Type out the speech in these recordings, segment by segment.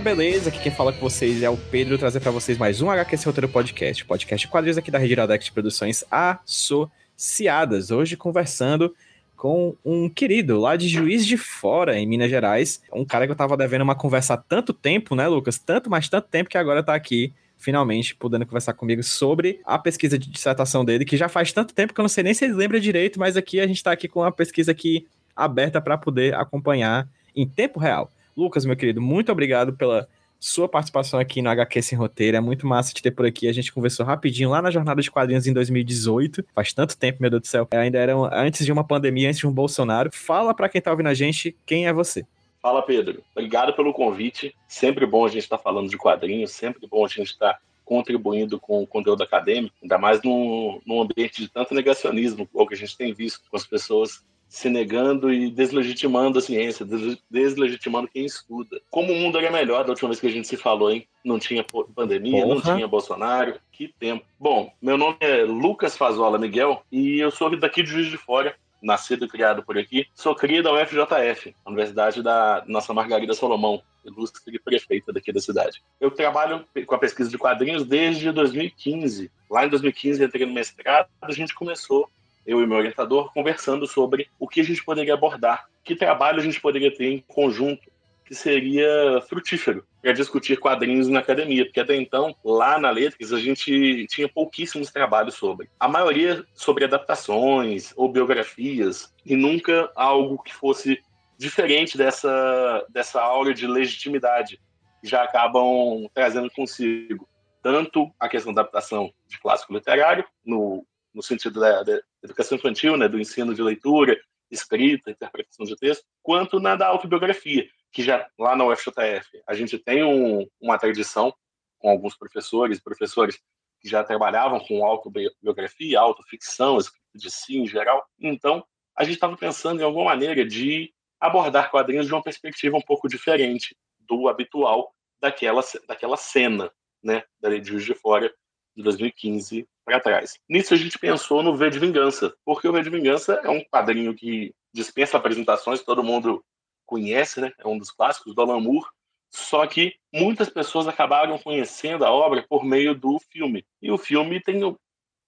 Galera, beleza? Aqui quem fala com vocês é o Pedro, trazer para vocês mais um HQC Roteiro Podcast, podcast quadrinhos aqui da Rede Iradex Produções Associadas. Hoje conversando com um querido lá de Juiz de Fora, em Minas Gerais. Um cara que eu tava devendo uma conversa há tanto tempo, né, Lucas? Tanto, mas tanto tempo que agora tá aqui finalmente podendo conversar comigo sobre a pesquisa de dissertação dele, que já faz tanto tempo que eu não sei nem se ele lembra direito, mas aqui a gente está aqui com uma pesquisa aqui aberta para poder acompanhar em tempo real. Lucas, meu querido, muito obrigado pela sua participação aqui no HQ Sem Roteiro. É muito massa te ter por aqui. A gente conversou rapidinho lá na Jornada de Quadrinhos em 2018. Faz tanto tempo, meu Deus do céu. Ainda era antes de uma pandemia, antes de um Bolsonaro. Fala para quem tá ouvindo a gente quem é você. Fala, Pedro. Obrigado pelo convite. Sempre bom a gente estar tá falando de quadrinhos, sempre bom a gente estar tá contribuindo com o conteúdo acadêmico, ainda mais num, num ambiente de tanto negacionismo, o que a gente tem visto com as pessoas se negando e deslegitimando a ciência, deslegitimando quem estuda. Como o mundo era melhor da última vez que a gente se falou, hein? Não tinha pandemia, Porra. não tinha Bolsonaro. Que tempo. Bom, meu nome é Lucas Fazola Miguel e eu sou daqui de Juiz de Fora, nascido e criado por aqui. Sou cria da UFJF, a Universidade da nossa Margarida Solomão, ilustre prefeita daqui da cidade. Eu trabalho com a pesquisa de quadrinhos desde 2015. Lá em 2015 entrei no mestrado, a gente começou, eu e meu orientador, conversando sobre o que a gente poderia abordar, que trabalho a gente poderia ter em conjunto que seria frutífero para discutir quadrinhos na academia, porque até então, lá na Letras, a gente tinha pouquíssimos trabalhos sobre. A maioria sobre adaptações ou biografias, e nunca algo que fosse diferente dessa, dessa aura de legitimidade que já acabam trazendo consigo tanto a questão da adaptação de clássico literário, no, no sentido da, educação infantil, né, do ensino de leitura, escrita, interpretação de texto, quanto na da autobiografia, que já lá na UFJF a gente tem um, uma tradição com alguns professores professores que já trabalhavam com autobiografia, autoficção, escrita de si em geral. Então, a gente estava pensando em alguma maneira de abordar quadrinhos de uma perspectiva um pouco diferente do habitual daquela, daquela cena, né, da Lei de Juiz de Fora de 2015 para trás. Nisso a gente pensou no V de Vingança, porque o V de Vingança é um quadrinho que dispensa apresentações, todo mundo conhece, né? É um dos clássicos do Alan Moore. Só que muitas pessoas acabaram conhecendo a obra por meio do filme. E o filme tem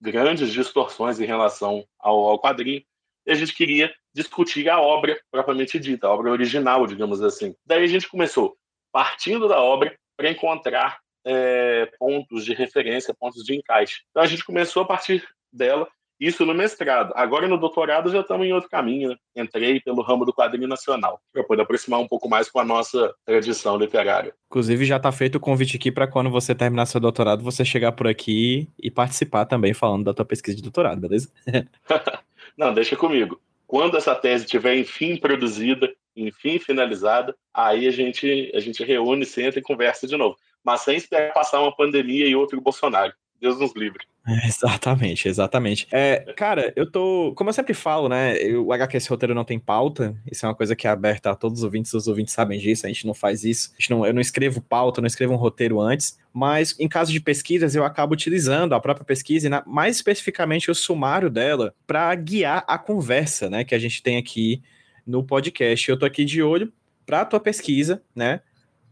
grandes distorções em relação ao, ao quadrinho. E a gente queria discutir a obra propriamente dita, a obra original, digamos assim. Daí a gente começou partindo da obra para encontrar é, pontos de referência, pontos de encaixe. Então a gente começou a partir dela isso no mestrado. Agora no doutorado já estamos em outro caminho. Né? Entrei pelo ramo do quadrinho nacional, para poder aproximar um pouco mais com a nossa tradição literária. Inclusive, já está feito o convite aqui para quando você terminar seu doutorado, você chegar por aqui e participar também falando da tua pesquisa de doutorado, beleza? Não, deixa comigo. Quando essa tese estiver enfim produzida, enfim finalizada, aí a gente, a gente reúne, senta e conversa de novo. Mas sem esperar passar uma pandemia e outro Bolsonaro. Deus nos livre. É, exatamente, exatamente. É, cara, eu tô. Como eu sempre falo, né? O HQS Roteiro não tem pauta. Isso é uma coisa que é aberta a todos os ouvintes, os ouvintes sabem disso, a gente não faz isso. Não, eu não escrevo pauta, não escrevo um roteiro antes. Mas em caso de pesquisas, eu acabo utilizando a própria pesquisa, e na, mais especificamente o sumário dela, para guiar a conversa, né? Que a gente tem aqui no podcast. Eu tô aqui de olho para a tua pesquisa, né?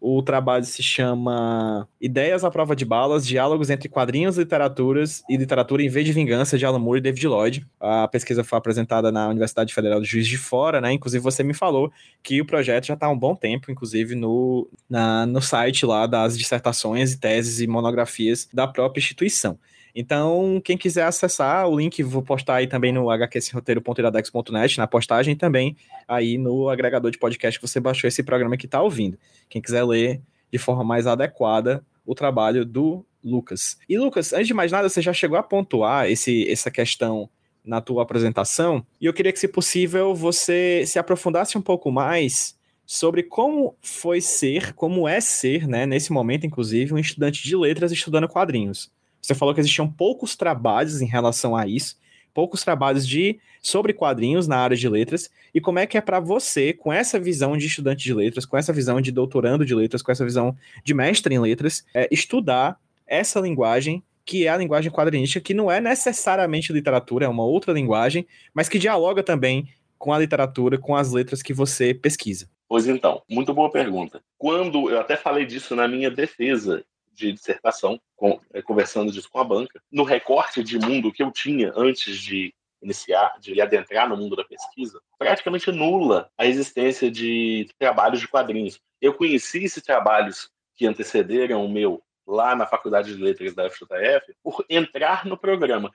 O trabalho se chama Ideias à Prova de Balas, Diálogos entre Quadrinhos, Literaturas e Literatura em Vez de Vingança, de Alan Moore e David Lloyd. A pesquisa foi apresentada na Universidade Federal de Juiz de Fora, né? Inclusive, você me falou que o projeto já está há um bom tempo, inclusive, no, na, no site lá das dissertações e teses e monografias da própria instituição. Então, quem quiser acessar, o link vou postar aí também no hqsroteiro.iradex.net, na postagem, também aí no agregador de podcast que você baixou esse programa que está ouvindo. Quem quiser ler de forma mais adequada o trabalho do Lucas. E Lucas, antes de mais nada, você já chegou a pontuar esse, essa questão na tua apresentação, e eu queria que, se possível, você se aprofundasse um pouco mais sobre como foi ser, como é ser, né, nesse momento, inclusive, um estudante de letras estudando quadrinhos. Você falou que existiam poucos trabalhos em relação a isso, poucos trabalhos de sobre quadrinhos na área de letras e como é que é para você com essa visão de estudante de letras, com essa visão de doutorando de letras, com essa visão de mestre em letras, é, estudar essa linguagem que é a linguagem quadrinística, que não é necessariamente literatura, é uma outra linguagem, mas que dialoga também com a literatura, com as letras que você pesquisa. Pois então, muito boa pergunta. Quando eu até falei disso na minha defesa de dissertação, com, é, conversando disso com a banca, no recorte de mundo que eu tinha antes de iniciar, de adentrar no mundo da pesquisa, praticamente nula a existência de trabalhos de quadrinhos. Eu conheci esses trabalhos que antecederam o meu lá na Faculdade de Letras da FJF por entrar no programa.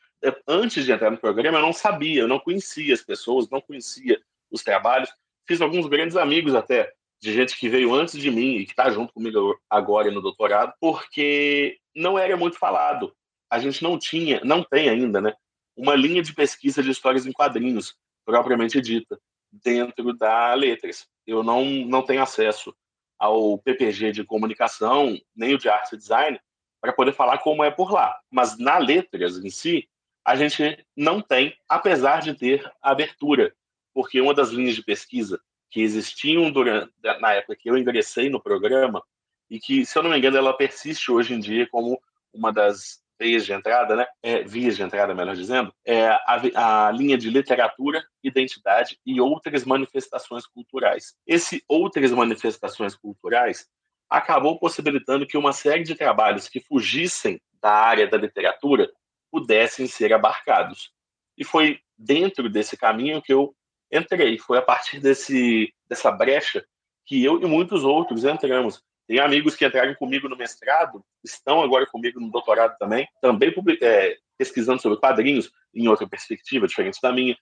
Antes de entrar no programa, eu não sabia, eu não conhecia as pessoas, não conhecia os trabalhos. Fiz alguns grandes amigos até, de gente que veio antes de mim e que está junto comigo agora no doutorado, porque não era muito falado. A gente não tinha, não tem ainda, né, uma linha de pesquisa de histórias em quadrinhos, propriamente dita, dentro da Letras. Eu não, não tenho acesso ao PPG de comunicação, nem o de arte e design, para poder falar como é por lá. Mas na letras em si, a gente não tem, apesar de ter abertura, porque uma das linhas de pesquisa que existiam durante, na época que eu ingressei no programa, e que, se eu não me engano, ela persiste hoje em dia como uma das veias de entrada, né? É, vias de entrada, melhor dizendo, é a, a linha de literatura, identidade e outras manifestações culturais. Esse outras manifestações culturais acabou possibilitando que uma série de trabalhos que fugissem da área da literatura pudessem ser abarcados. E foi dentro desse caminho que eu entrei. Foi a partir desse, dessa brecha que eu e muitos outros entramos. Tem amigos que entraram comigo no mestrado, estão agora comigo no doutorado também, também é, pesquisando sobre quadrinhos em outra perspectiva, diferente da minha.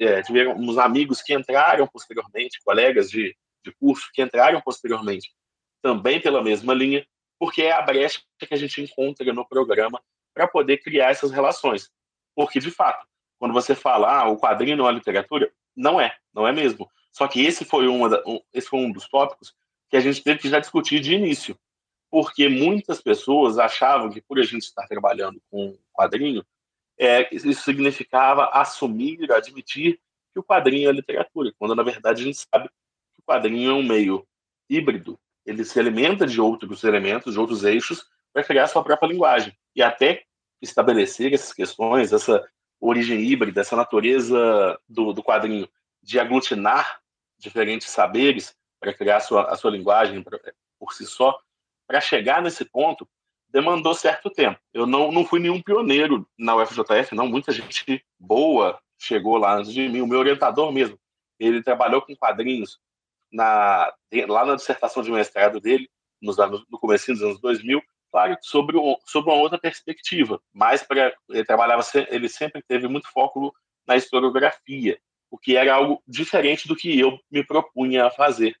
É, tivemos amigos que entraram posteriormente, colegas de, de curso que entraram posteriormente, também pela mesma linha, porque é a brecha que a gente encontra no programa para poder criar essas relações. Porque, de fato, quando você fala, ah, o quadrinho não é literatura, não é, não é mesmo. Só que esse foi, uma da, um, esse foi um dos tópicos que a gente teve que já discutir de início, porque muitas pessoas achavam que por a gente estar trabalhando com quadrinho, é, isso significava assumir, admitir que o quadrinho é literatura, quando na verdade a gente sabe que o quadrinho é um meio híbrido, ele se alimenta de outros elementos, de outros eixos, para criar sua própria linguagem. E até estabelecer essas questões, essa origem híbrida, essa natureza do, do quadrinho de aglutinar diferentes saberes, para criar a sua, a sua linguagem por si só, para chegar nesse ponto, demandou certo tempo. Eu não, não fui nenhum pioneiro na UFJF, não. Muita gente boa chegou lá antes de mim. O meu orientador mesmo, ele trabalhou com quadrinhos na, lá na dissertação de mestrado dele, nos anos, no começo dos anos 2000, claro, sobre, um, sobre uma outra perspectiva. Mas para ele trabalhava, ele sempre teve muito foco na historiografia, o que era algo diferente do que eu me propunha a fazer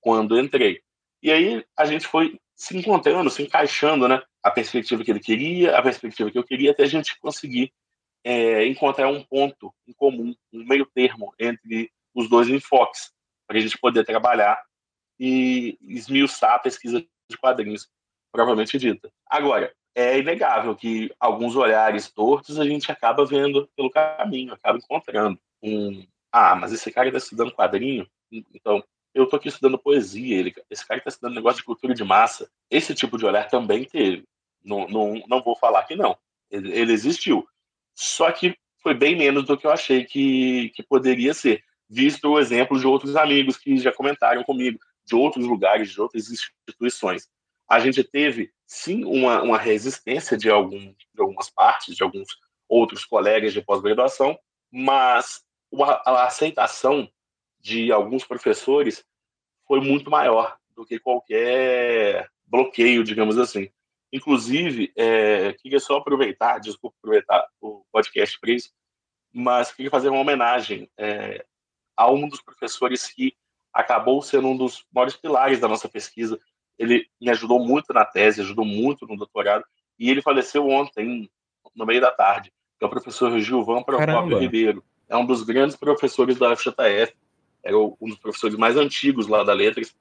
quando entrei. E aí a gente foi se encontrando, se encaixando, né? A perspectiva que ele queria, a perspectiva que eu queria, até a gente conseguir é, encontrar um ponto em comum, um meio termo entre os dois enfoques, para a gente poder trabalhar e esmiuçar a pesquisa de quadrinhos, provavelmente dita. Agora, é inegável que alguns olhares tortos a gente acaba vendo pelo caminho, acaba encontrando um. Ah, mas esse cara está estudando quadrinho, então eu tô aqui estudando poesia, ele, esse cara está estudando negócio de cultura de massa. Esse tipo de olhar também teve. Não, não, não vou falar que não. Ele, ele existiu. Só que foi bem menos do que eu achei que, que poderia ser, visto o exemplo de outros amigos que já comentaram comigo, de outros lugares, de outras instituições. A gente teve, sim, uma, uma resistência de, algum, de algumas partes, de alguns outros colegas de pós-graduação, mas a aceitação de alguns professores foi muito maior do que qualquer bloqueio, digamos assim. Inclusive, é, queria só aproveitar, desculpa aproveitar o podcast para isso, mas queria fazer uma homenagem é, a um dos professores que acabou sendo um dos maiores pilares da nossa pesquisa. Ele me ajudou muito na tese, ajudou muito no doutorado, e ele faleceu ontem, no meio da tarde, que é o professor Gilvan Procópio Ribeiro. É um dos grandes professores da FJF, era um dos professores mais antigos lá da Letras,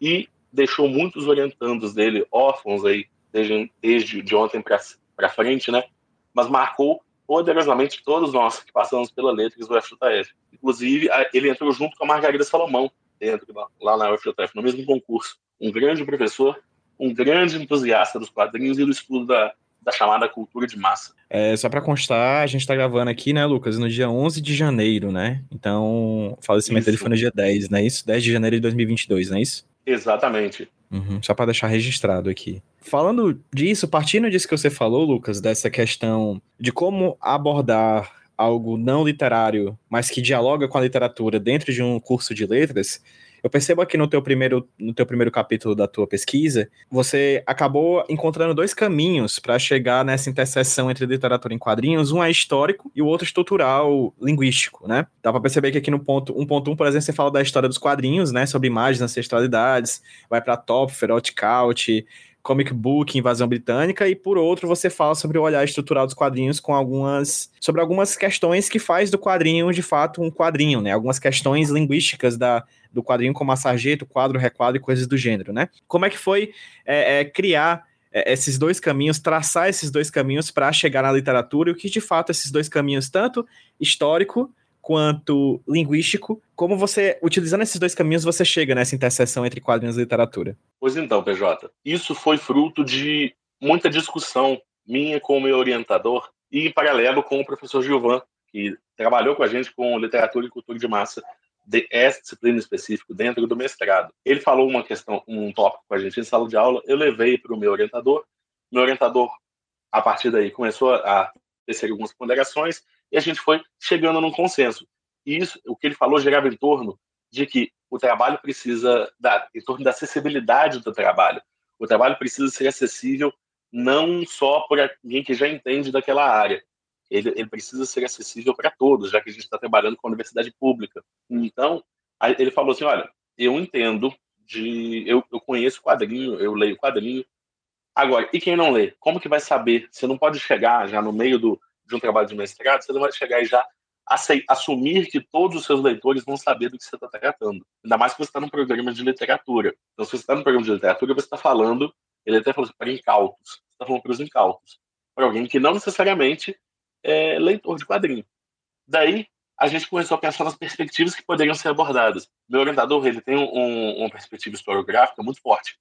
e deixou muitos orientandos dele órfãos aí, desde, desde de ontem para frente, né? Mas marcou poderosamente todos nós que passamos pela Letras do FJF. Inclusive, ele entrou junto com a Margarida Salomão, dentro, lá na UFJF, no mesmo concurso. Um grande professor, um grande entusiasta dos quadrinhos e do estudo da, da chamada cultura de massa. É, só para constar, a gente está gravando aqui, né, Lucas, no dia 11 de janeiro, né? Então, o falecimento dele foi no dia 10, não é isso? 10 de janeiro de 2022, não é isso? Exatamente. Uhum, só para deixar registrado aqui. Falando disso, partindo disso que você falou, Lucas, dessa questão de como abordar algo não literário, mas que dialoga com a literatura dentro de um curso de letras, eu percebo aqui no teu primeiro, no teu primeiro capítulo da tua pesquisa, você acabou encontrando dois caminhos para chegar nessa interseção entre literatura em quadrinhos. Um é histórico e o outro estrutural linguístico, né? Dá para perceber que aqui no ponto 1.1, um, por exemplo, você fala da história dos quadrinhos, né? Sobre imagens, ancestralidades, vai para Topfer, Outcaut, comic book, invasão britânica, e por outro você fala sobre o olhar estrutural dos quadrinhos com algumas sobre algumas questões que faz do quadrinho de fato um quadrinho, né? Algumas questões linguísticas da, do quadrinho como a sarjeto, quadro, requadro e coisas do gênero, né? Como é que foi é, é, criar é, esses dois caminhos, traçar esses dois caminhos para chegar na literatura e o que de fato esses dois caminhos, tanto histórico quanto linguístico, como você, utilizando esses dois caminhos, você chega nessa interseção entre quadrinhos e literatura? Pois então, PJ, isso foi fruto de muita discussão minha com o meu orientador e em paralelo com o professor Gilvan, que trabalhou com a gente com literatura e cultura de massa de essa disciplina específica dentro do mestrado. Ele falou uma questão, um tópico com a gente em sala de aula, eu levei para o meu orientador, meu orientador a partir daí começou a tecer algumas ponderações e a gente foi chegando num consenso. E isso, o que ele falou gerava em torno de que o trabalho precisa da em torno da acessibilidade do trabalho. O trabalho precisa ser acessível não só para alguém que já entende daquela área. Ele, ele precisa ser acessível para todos, já que a gente está trabalhando com a universidade pública. Então, ele falou assim, olha, eu entendo de, eu, eu conheço quadrinho, eu leio quadrinho. Agora, e quem não lê? Como que vai saber? Você não pode chegar já no meio do, de um trabalho de mestrado, você não vai chegar e já assumir que todos os seus leitores vão saber do que você está tratando. Ainda mais que você está num programa de literatura. Então, se você está num programa de literatura, você está falando, ele até falou assim, para incautos. Você está falando para os incautos. Para alguém que não necessariamente é leitor de quadrinho. Daí, a gente começou a pensar nas perspectivas que poderiam ser abordadas. Meu orientador, ele tem um, uma perspectiva historiográfica muito forte.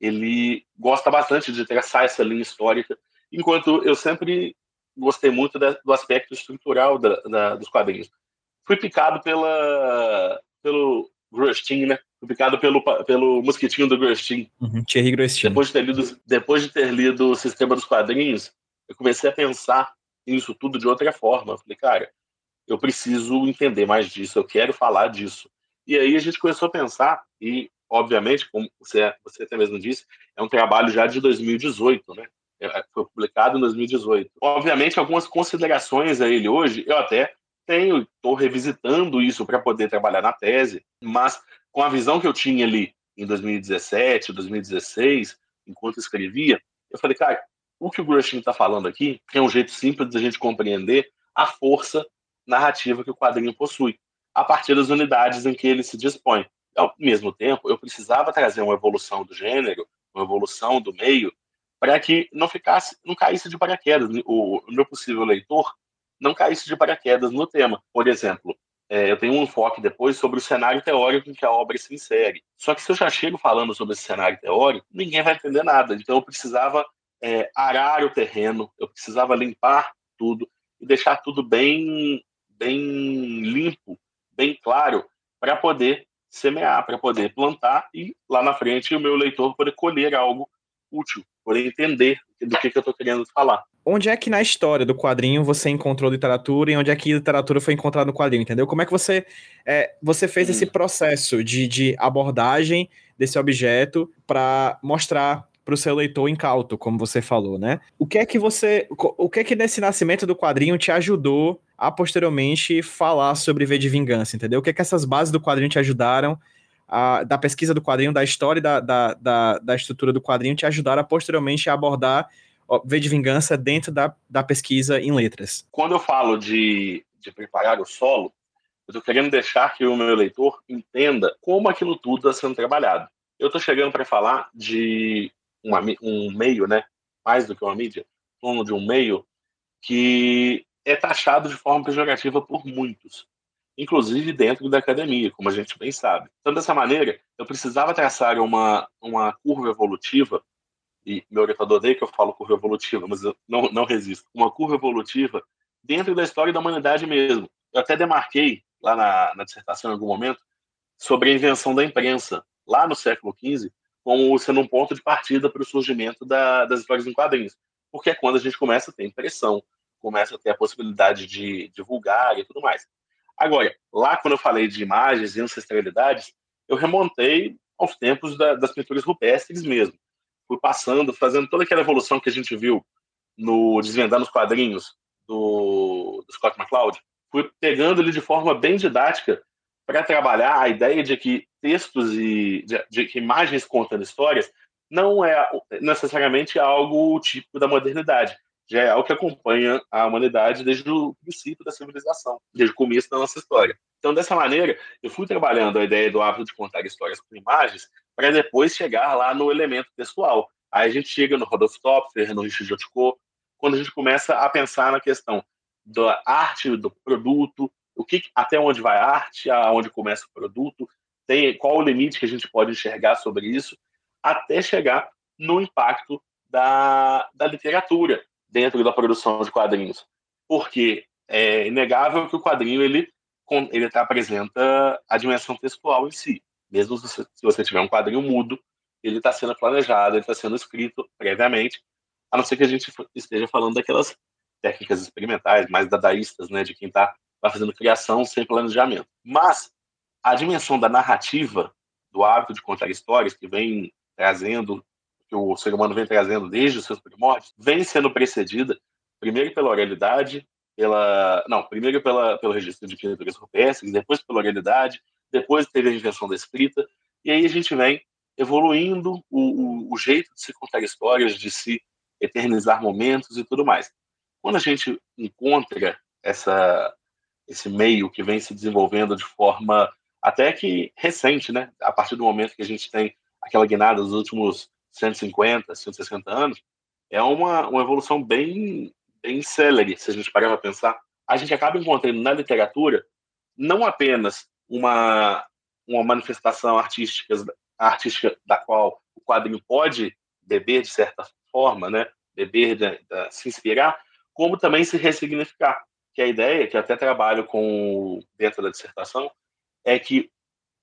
Ele gosta bastante de traçar essa linha histórica, enquanto eu sempre gostei muito da, do aspecto estrutural da, da, dos quadrinhos. Fui picado pela, pelo Grostin, né? Fui picado pelo, pelo mosquitinho do Grostin. Uhum, Thierry Grostin. Depois de, ter lido, depois de ter lido o Sistema dos Quadrinhos, eu comecei a pensar isso tudo de outra forma. Eu falei, cara, eu preciso entender mais disso, eu quero falar disso. E aí a gente começou a pensar, e obviamente, como você, você até mesmo disse, é um trabalho já de 2018, né? É, foi publicado em 2018. Obviamente, algumas considerações a ele hoje, eu até tenho, estou revisitando isso para poder trabalhar na tese, mas com a visão que eu tinha ali em 2017, 2016, enquanto escrevia, eu falei, cara, o que o Grushin está falando aqui é um jeito simples de a gente compreender a força narrativa que o quadrinho possui, a partir das unidades em que ele se dispõe. Ao mesmo tempo, eu precisava trazer uma evolução do gênero, uma evolução do meio, para que não ficasse, não caísse de paraquedas. O, o meu possível leitor não caísse de paraquedas no tema. Por exemplo, é, eu tenho um enfoque depois sobre o cenário teórico em que a obra se insere. Só que se eu já chego falando sobre esse cenário teórico, ninguém vai entender nada. Então eu precisava é, arar o terreno, eu precisava limpar tudo e deixar tudo bem, bem limpo, bem claro, para poder semear, para poder plantar e lá na frente o meu leitor poder colher algo útil poder entender do que, que eu estou querendo falar. Onde é que na história do quadrinho você encontrou literatura e onde é que literatura foi encontrada no quadrinho, entendeu? Como é que você, é, você fez hum. esse processo de, de abordagem desse objeto para mostrar para o seu leitor incauto, como você falou, né? O que é que você, o que é que nesse nascimento do quadrinho te ajudou a posteriormente falar sobre V de Vingança, entendeu? O que é que essas bases do quadrinho te ajudaram a, da pesquisa do quadrinho, da história da, da, da, da, estrutura do quadrinho, te ajudaram a posteriormente a abordar V de Vingança dentro da, da pesquisa em letras? Quando eu falo de, de preparar o solo, eu estou querendo deixar que o meu leitor entenda como aquilo tudo está sendo trabalhado. Eu estou chegando para falar de uma, um meio, né, mais do que uma mídia, falando de um meio que é taxado de forma pejorativa por muitos inclusive dentro da academia, como a gente bem sabe. Então, dessa maneira, eu precisava traçar uma, uma curva evolutiva e meu orientador odeia que eu falo curva evolutiva, mas eu não, não resisto. Uma curva evolutiva dentro da história da humanidade mesmo. Eu até demarquei lá na, na dissertação em algum momento sobre a invenção da imprensa, lá no século XV, como sendo um ponto de partida para o surgimento da, das histórias em quadrinhos. Porque é quando a gente começa a ter impressão, começa a ter a possibilidade de divulgar e tudo mais. Agora, lá quando eu falei de imagens e ancestralidades, eu remontei aos tempos da, das pinturas rupestres mesmo. Fui passando, fazendo toda aquela evolução que a gente viu no Desvendando os Quadrinhos do, do Scott McCloud. Fui pegando ele de forma bem didática para trabalhar a ideia de que textos e de, de que imagens contando histórias não é necessariamente algo típico da modernidade já é algo que acompanha a humanidade desde o princípio da civilização, desde o começo da nossa história. Então, dessa maneira, eu fui trabalhando a ideia do hábito de contar histórias com imagens para depois chegar lá no elemento textual. Aí a gente chega no Rodolfo Topfer, no Richard Jotko, quando a gente começa a pensar na questão da arte, do produto, o que, até onde vai a arte, aonde começa o produto, tem, qual o limite que a gente pode enxergar sobre isso, até chegar no impacto da, da literatura, dentro da produção de quadrinhos, porque é inegável que o quadrinho ele ele apresenta a dimensão textual em si. Mesmo se você tiver um quadrinho mudo, ele está sendo planejado, ele está sendo escrito previamente, a não ser que a gente esteja falando daquelas técnicas experimentais, mais dadaístas, né, de quem está tá fazendo criação sem planejamento. Mas a dimensão da narrativa, do hábito de contar histórias, que vem trazendo que o ser humano vem trazendo desde os seus primórdios, vem sendo precedida primeiro pela oralidade, pela não, primeiro pela, pelo registro de pinturas rupestres, depois pela oralidade, depois teve a invenção da escrita, e aí a gente vem evoluindo o, o, o jeito de se contar histórias, de se eternizar momentos e tudo mais. Quando a gente encontra essa esse meio que vem se desenvolvendo de forma até que recente, né? A partir do momento que a gente tem aquela guinada dos últimos 150, 160 anos, é uma, uma evolução bem, bem célere, se a gente parar para pensar. A gente acaba encontrando na literatura não apenas uma, uma manifestação artística, artística da qual o quadrinho pode beber de certa forma, né? beber, de, de, se inspirar, como também se ressignificar. Que a ideia, que eu até trabalho com dentro da dissertação, é que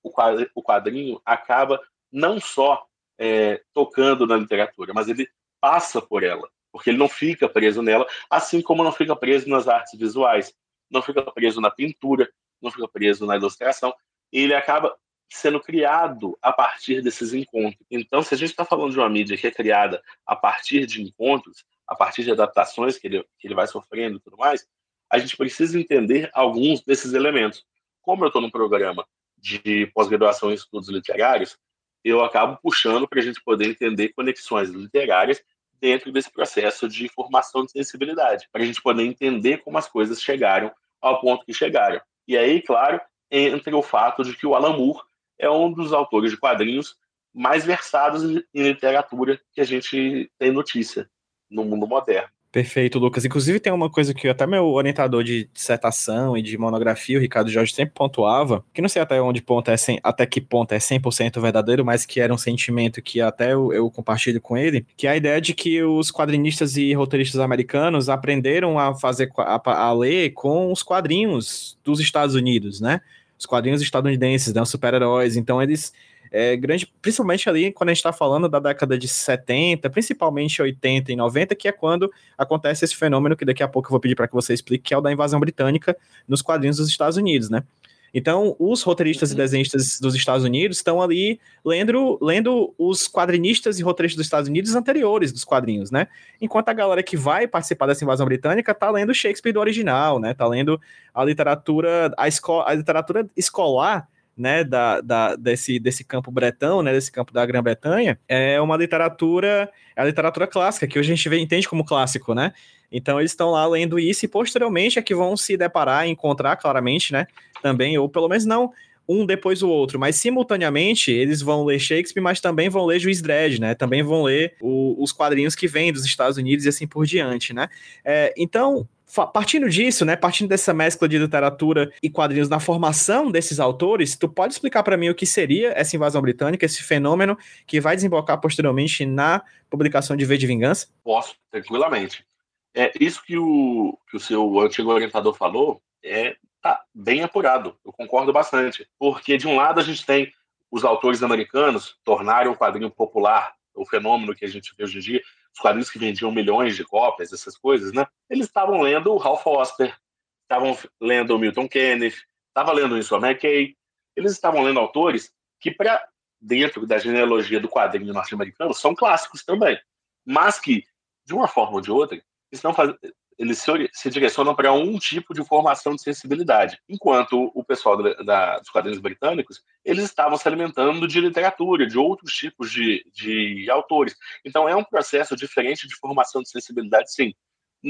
o quadrinho acaba não só é, tocando na literatura, mas ele passa por ela, porque ele não fica preso nela, assim como não fica preso nas artes visuais, não fica preso na pintura, não fica preso na ilustração, ele acaba sendo criado a partir desses encontros. Então, se a gente está falando de uma mídia que é criada a partir de encontros, a partir de adaptações que ele, que ele vai sofrendo e tudo mais, a gente precisa entender alguns desses elementos. Como eu estou num programa de pós-graduação em estudos literários, eu acabo puxando para a gente poder entender conexões literárias dentro desse processo de formação de sensibilidade, para a gente poder entender como as coisas chegaram ao ponto que chegaram. E aí, claro, entra o fato de que o Alan Moore é um dos autores de quadrinhos mais versados em literatura que a gente tem notícia no mundo moderno. Perfeito, Lucas. Inclusive, tem uma coisa que até meu orientador de dissertação e de monografia, o Ricardo Jorge, sempre pontuava, que não sei até onde ponto é 100, até que ponto é 100% verdadeiro, mas que era um sentimento que até eu, eu, compartilho com ele, que é a ideia de que os quadrinistas e roteiristas americanos aprenderam a fazer a, a ler com os quadrinhos dos Estados Unidos, né? Os quadrinhos estadunidenses, né? Os super-heróis. Então, eles é, grande, principalmente ali quando a gente está falando da década de 70, principalmente 80 e 90, que é quando acontece esse fenômeno que daqui a pouco eu vou pedir para que você explique, que é o da invasão britânica nos quadrinhos dos Estados Unidos, né? Então, os roteiristas uhum. e desenhistas dos Estados Unidos estão ali lendo, lendo os quadrinistas e roteiristas dos Estados Unidos anteriores dos quadrinhos, né? Enquanto a galera que vai participar dessa invasão britânica tá lendo Shakespeare do original, né? Tá lendo a literatura, a, esco a literatura escolar né, da, da, desse, desse campo bretão, né, desse campo da Grã-Bretanha, é uma literatura, é a literatura clássica, que hoje a gente vê, entende como clássico, né? Então eles estão lá lendo isso e posteriormente é que vão se deparar e encontrar claramente, né, também, ou pelo menos não um depois do outro, mas simultaneamente eles vão ler Shakespeare, mas também vão ler Juiz Dredd, né? Também vão ler o, os quadrinhos que vêm dos Estados Unidos e assim por diante, né? É, então, partindo disso, né, partindo dessa mescla de literatura e quadrinhos na formação desses autores, tu pode explicar para mim o que seria essa invasão britânica, esse fenômeno que vai desembocar posteriormente na publicação de V de Vingança? Posso, tranquilamente. É isso que o, que o seu antigo orientador falou é tá bem apurado. Eu concordo bastante, porque de um lado a gente tem os autores americanos tornaram o quadrinho popular, o fenômeno que a gente vê hoje em dia, os quadrinhos que vendiam milhões de cópias, essas coisas, né? Eles estavam lendo o Hal Foster, estavam lendo o Milton Kenneth, estavam lendo o Winsor McKay, eles estavam lendo autores que, para dentro da genealogia do quadrinho norte-americano, são clássicos também, mas que, de uma forma ou de outra, estão faz eles se, se direcionam para um tipo de formação de sensibilidade, enquanto o pessoal da, da, dos quadrinhos britânicos eles estavam se alimentando de literatura, de outros tipos de, de autores. Então é um processo diferente de formação de sensibilidade, sim.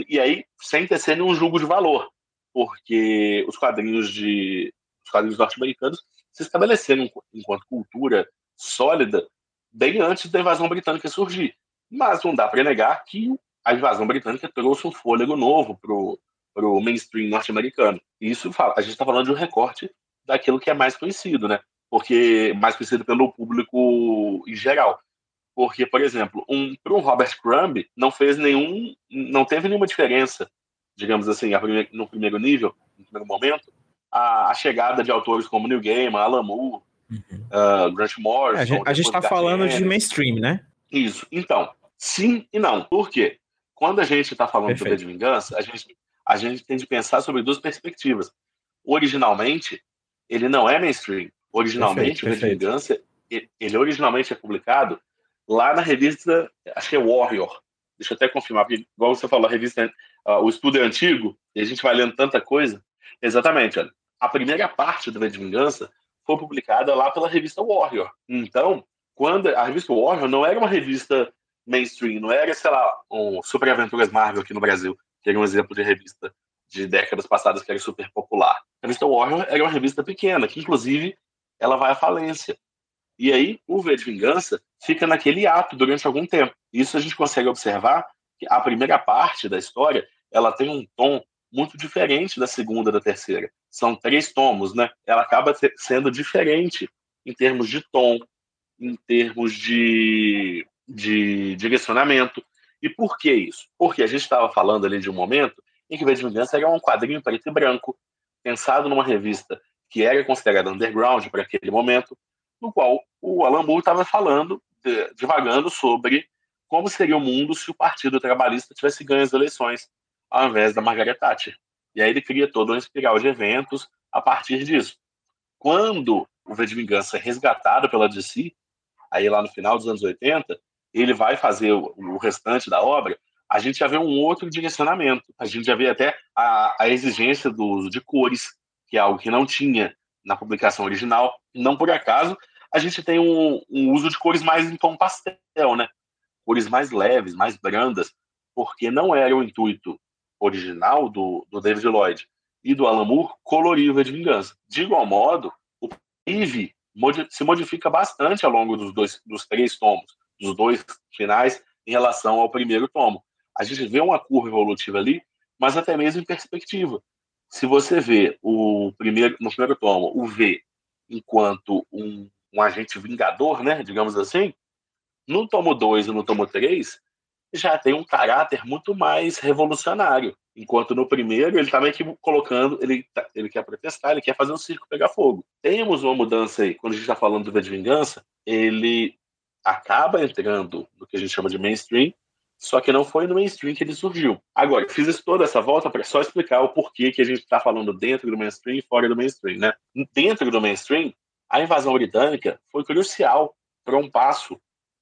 E aí sem ter nenhum julgo de valor, porque os quadrinhos de os quadrinhos norte-americanos se estabeleceram enquanto cultura sólida bem antes da invasão britânica surgir. Mas não dá para negar que a invasão britânica trouxe um fôlego novo para o mainstream norte-americano. Isso a gente está falando de um recorte daquilo que é mais conhecido, né? Porque mais conhecido pelo público em geral. Porque, por exemplo, um, para um Robert Crumb não fez nenhum, não teve nenhuma diferença, digamos assim, no primeiro nível, no primeiro momento, a, a chegada de autores como Neil Gaiman, Alan Moore, uhum. uh, Grant Morrison. É, a gente está falando de mainstream, né? Isso. Então, sim e não. Por quê? Quando a gente está falando Perfeito. de vingança, a gente, a gente tem de pensar sobre duas perspectivas. Originalmente, ele não é mainstream. Originalmente, perfeito, o de Vingança, ele originalmente é publicado lá na revista, acho que é Warrior. Deixa eu até confirmar, porque, igual você falou, a revista, uh, o estudo é antigo, e a gente vai lendo tanta coisa. Exatamente, olha. A primeira parte do V de Vingança foi publicada lá pela revista Warrior. Então, quando a revista Warrior não era uma revista mainstream, não era, sei lá, um Super Aventuras Marvel aqui no Brasil, que era um exemplo de revista de décadas passadas que era super popular. A revista Warrior era uma revista pequena, que inclusive ela vai à falência. E aí o V de Vingança fica naquele ato durante algum tempo. Isso a gente consegue observar que a primeira parte da história ela tem um tom muito diferente da segunda da terceira. São três tomos, né? Ela acaba sendo diferente em termos de tom, em termos de de direcionamento. E por que isso? Porque a gente estava falando ali de um momento em que V de Vingança era um quadrinho preto e branco, pensado numa revista que era considerada underground para aquele momento, no qual o Alan Moore estava falando, de, divagando sobre como seria o mundo se o Partido Trabalhista tivesse ganho as eleições ao invés da Margaret Thatcher. E aí ele cria toda uma espiral de eventos a partir disso. Quando o V de Vingança é resgatado pela DC, aí lá no final dos anos 80, ele vai fazer o, o restante da obra, a gente já vê um outro direcionamento. A gente já vê até a, a exigência do uso de cores, que é algo que não tinha na publicação original. Não por acaso, a gente tem um, um uso de cores mais em tom pastel, né? Cores mais leves, mais brandas, porque não era o intuito original do, do David Lloyd e do Alan Moore colorir o de Vingança. De igual modo, o Eve se modifica bastante ao longo dos, dois, dos três tomos dos dois finais em relação ao primeiro tomo. A gente vê uma curva evolutiva ali, mas até mesmo em perspectiva. Se você vê o primeiro, no primeiro tomo o V enquanto um, um agente vingador, né, digamos assim, no tomo 2 e no tomo 3 já tem um caráter muito mais revolucionário. Enquanto no primeiro ele está meio que colocando, ele, tá, ele quer protestar, ele quer fazer o circo pegar fogo. Temos uma mudança aí, quando a gente está falando do V de Vingança, ele acaba entrando no que a gente chama de mainstream, só que não foi no mainstream que ele surgiu. Agora, fiz toda essa volta para só explicar o porquê que a gente está falando dentro do mainstream e fora do mainstream, né? Dentro do mainstream, a invasão britânica foi crucial para um passo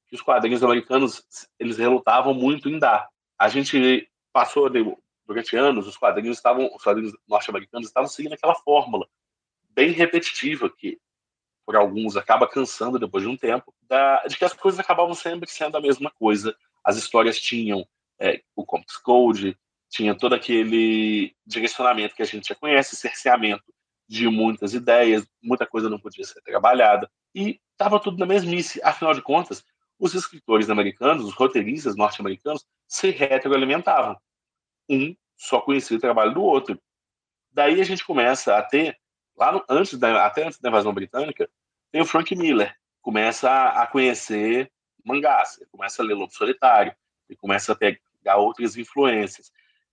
que os quadrinhos americanos eles relutavam muito em dar. A gente passou durante anos, os quadrinhos estavam, os quadrinhos norte-americanos estavam seguindo aquela fórmula bem repetitiva que por alguns acaba cansando depois de um tempo, da, de que as coisas acabavam sempre sendo a mesma coisa. As histórias tinham é, o Comics Code, tinha todo aquele direcionamento que a gente já conhece, cerceamento de muitas ideias, muita coisa não podia ser trabalhada, e estava tudo na mesmice. Afinal de contas, os escritores americanos, os roteiristas norte-americanos, se retroalimentavam. Um só conhecia o trabalho do outro. Daí a gente começa a ter, lá no, antes da, até antes da invasão britânica, tem o Frank Miller, começa a, conhecer mangás, começa a ler Lobo Solitário, e começa a pegar outras influências.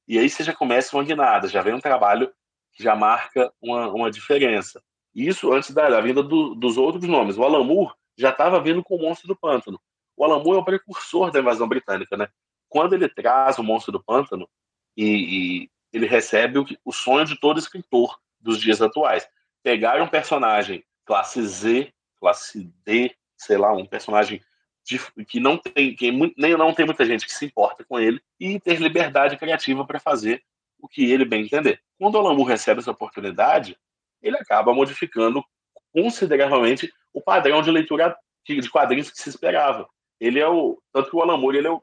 E aí você já começa uma guinada, já vem um trabalho que já marca uma, uma diferença. Isso antes da, da vinda do, dos outros nomes. O Alan Moore já estava vindo com o Monstro do Pântano. O Alan Moore é o precursor da invasão britânica, né? Quando ele traz o Monstro do Pântano e, e ele recebe o, o sonho de todo escritor dos dias atuais. Pegar um personagem classe Z, classe D, sei lá, um personagem de, que não tem que nem não tem muita gente que se importa com ele e ter liberdade criativa para fazer o que ele bem entender. Quando o Alan recebe essa oportunidade, ele acaba modificando consideravelmente o padrão de leitura de quadrinhos que se esperava. Ele é o tanto que o Alan ele é o,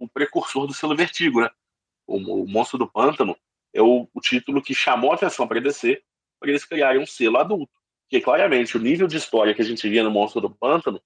o precursor do selo Vertigo, né? O, o Monstro do Pântano é o, o título que chamou a atenção para DC para eles criarem um selo adulto. Porque claramente o nível de história que a gente via no Monstro do Pântano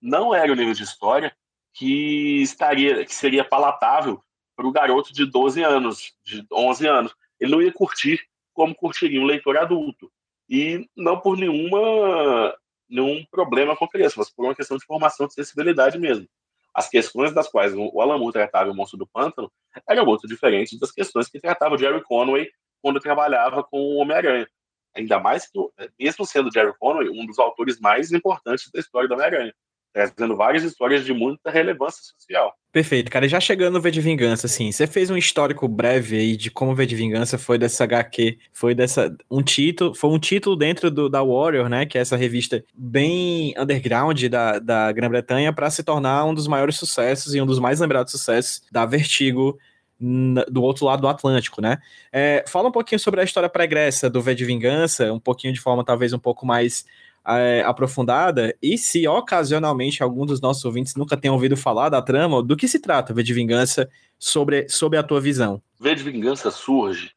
não era o nível de história que estaria, que seria palatável para o garoto de 12 anos, de 11 anos. Ele não ia curtir como curtiria um leitor adulto. E não por nenhuma nenhum problema com a criança, mas por uma questão de formação de sensibilidade mesmo. As questões das quais o Alan tratava o Monstro do Pântano eram muito diferentes das questões que tratava o Jerry Conway quando trabalhava com o Homem-Aranha. Ainda mais que, mesmo sendo Jerry Conway um dos autores mais importantes da história do Homem-Aranha trazendo várias histórias de muita relevância social. Perfeito, cara. E já chegando no V de Vingança, assim, você fez um histórico breve aí de como o V de Vingança foi dessa HQ, foi dessa um título, foi um título dentro do, da Warrior, né, que é essa revista bem underground da, da Grã-Bretanha, para se tornar um dos maiores sucessos e um dos mais lembrados sucessos da Vertigo do outro lado do Atlântico, né? É, fala um pouquinho sobre a história pregressa do V de Vingança, um pouquinho de forma talvez um pouco mais é, aprofundada e se ocasionalmente algum dos nossos ouvintes nunca tenham ouvido falar da trama, do que se trata V de Vingança sobre, sobre a tua visão? V de Vingança surge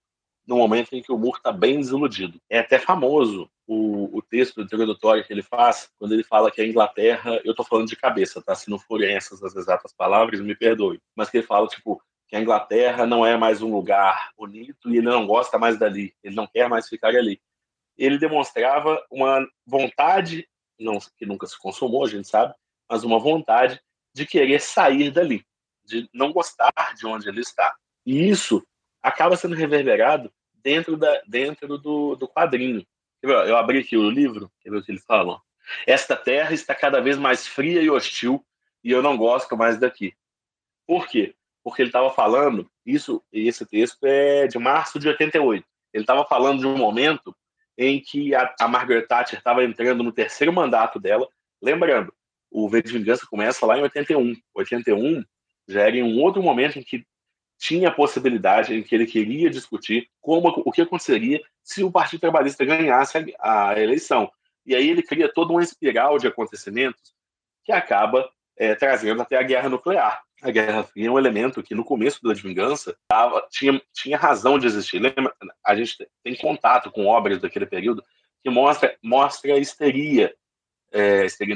no momento em que o Moore está bem desiludido. É até famoso o, o texto introdutório que ele faz quando ele fala que a Inglaterra, eu estou falando de cabeça, tá? Se não forem essas as exatas palavras, me perdoe. Mas que ele fala, tipo, que a Inglaterra não é mais um lugar bonito e ele não gosta mais dali, ele não quer mais ficar ali ele demonstrava uma vontade, não, que nunca se consumou, a gente sabe, mas uma vontade de querer sair dali, de não gostar de onde ele está. E isso acaba sendo reverberado dentro, da, dentro do, do quadrinho. Eu abri aqui o livro, quer ver o que ele fala? Esta terra está cada vez mais fria e hostil e eu não gosto mais daqui. Por quê? Porque ele estava falando, isso, esse texto é de março de 88. Ele estava falando de um momento em que a, a Margaret Thatcher estava entrando no terceiro mandato dela. Lembrando, o V de Vingança começa lá em 81. 81 já era em um outro momento em que tinha a possibilidade, em que ele queria discutir como o que aconteceria se o Partido Trabalhista ganhasse a, a eleição. E aí ele cria toda uma espiral de acontecimentos que acaba é, trazendo até a guerra nuclear a Guerra Fria é um elemento que no começo da Vingança tava, tinha, tinha razão de existir. Lembra? A gente tem contato com obras daquele período que mostra, mostra a histeria, é, a histeria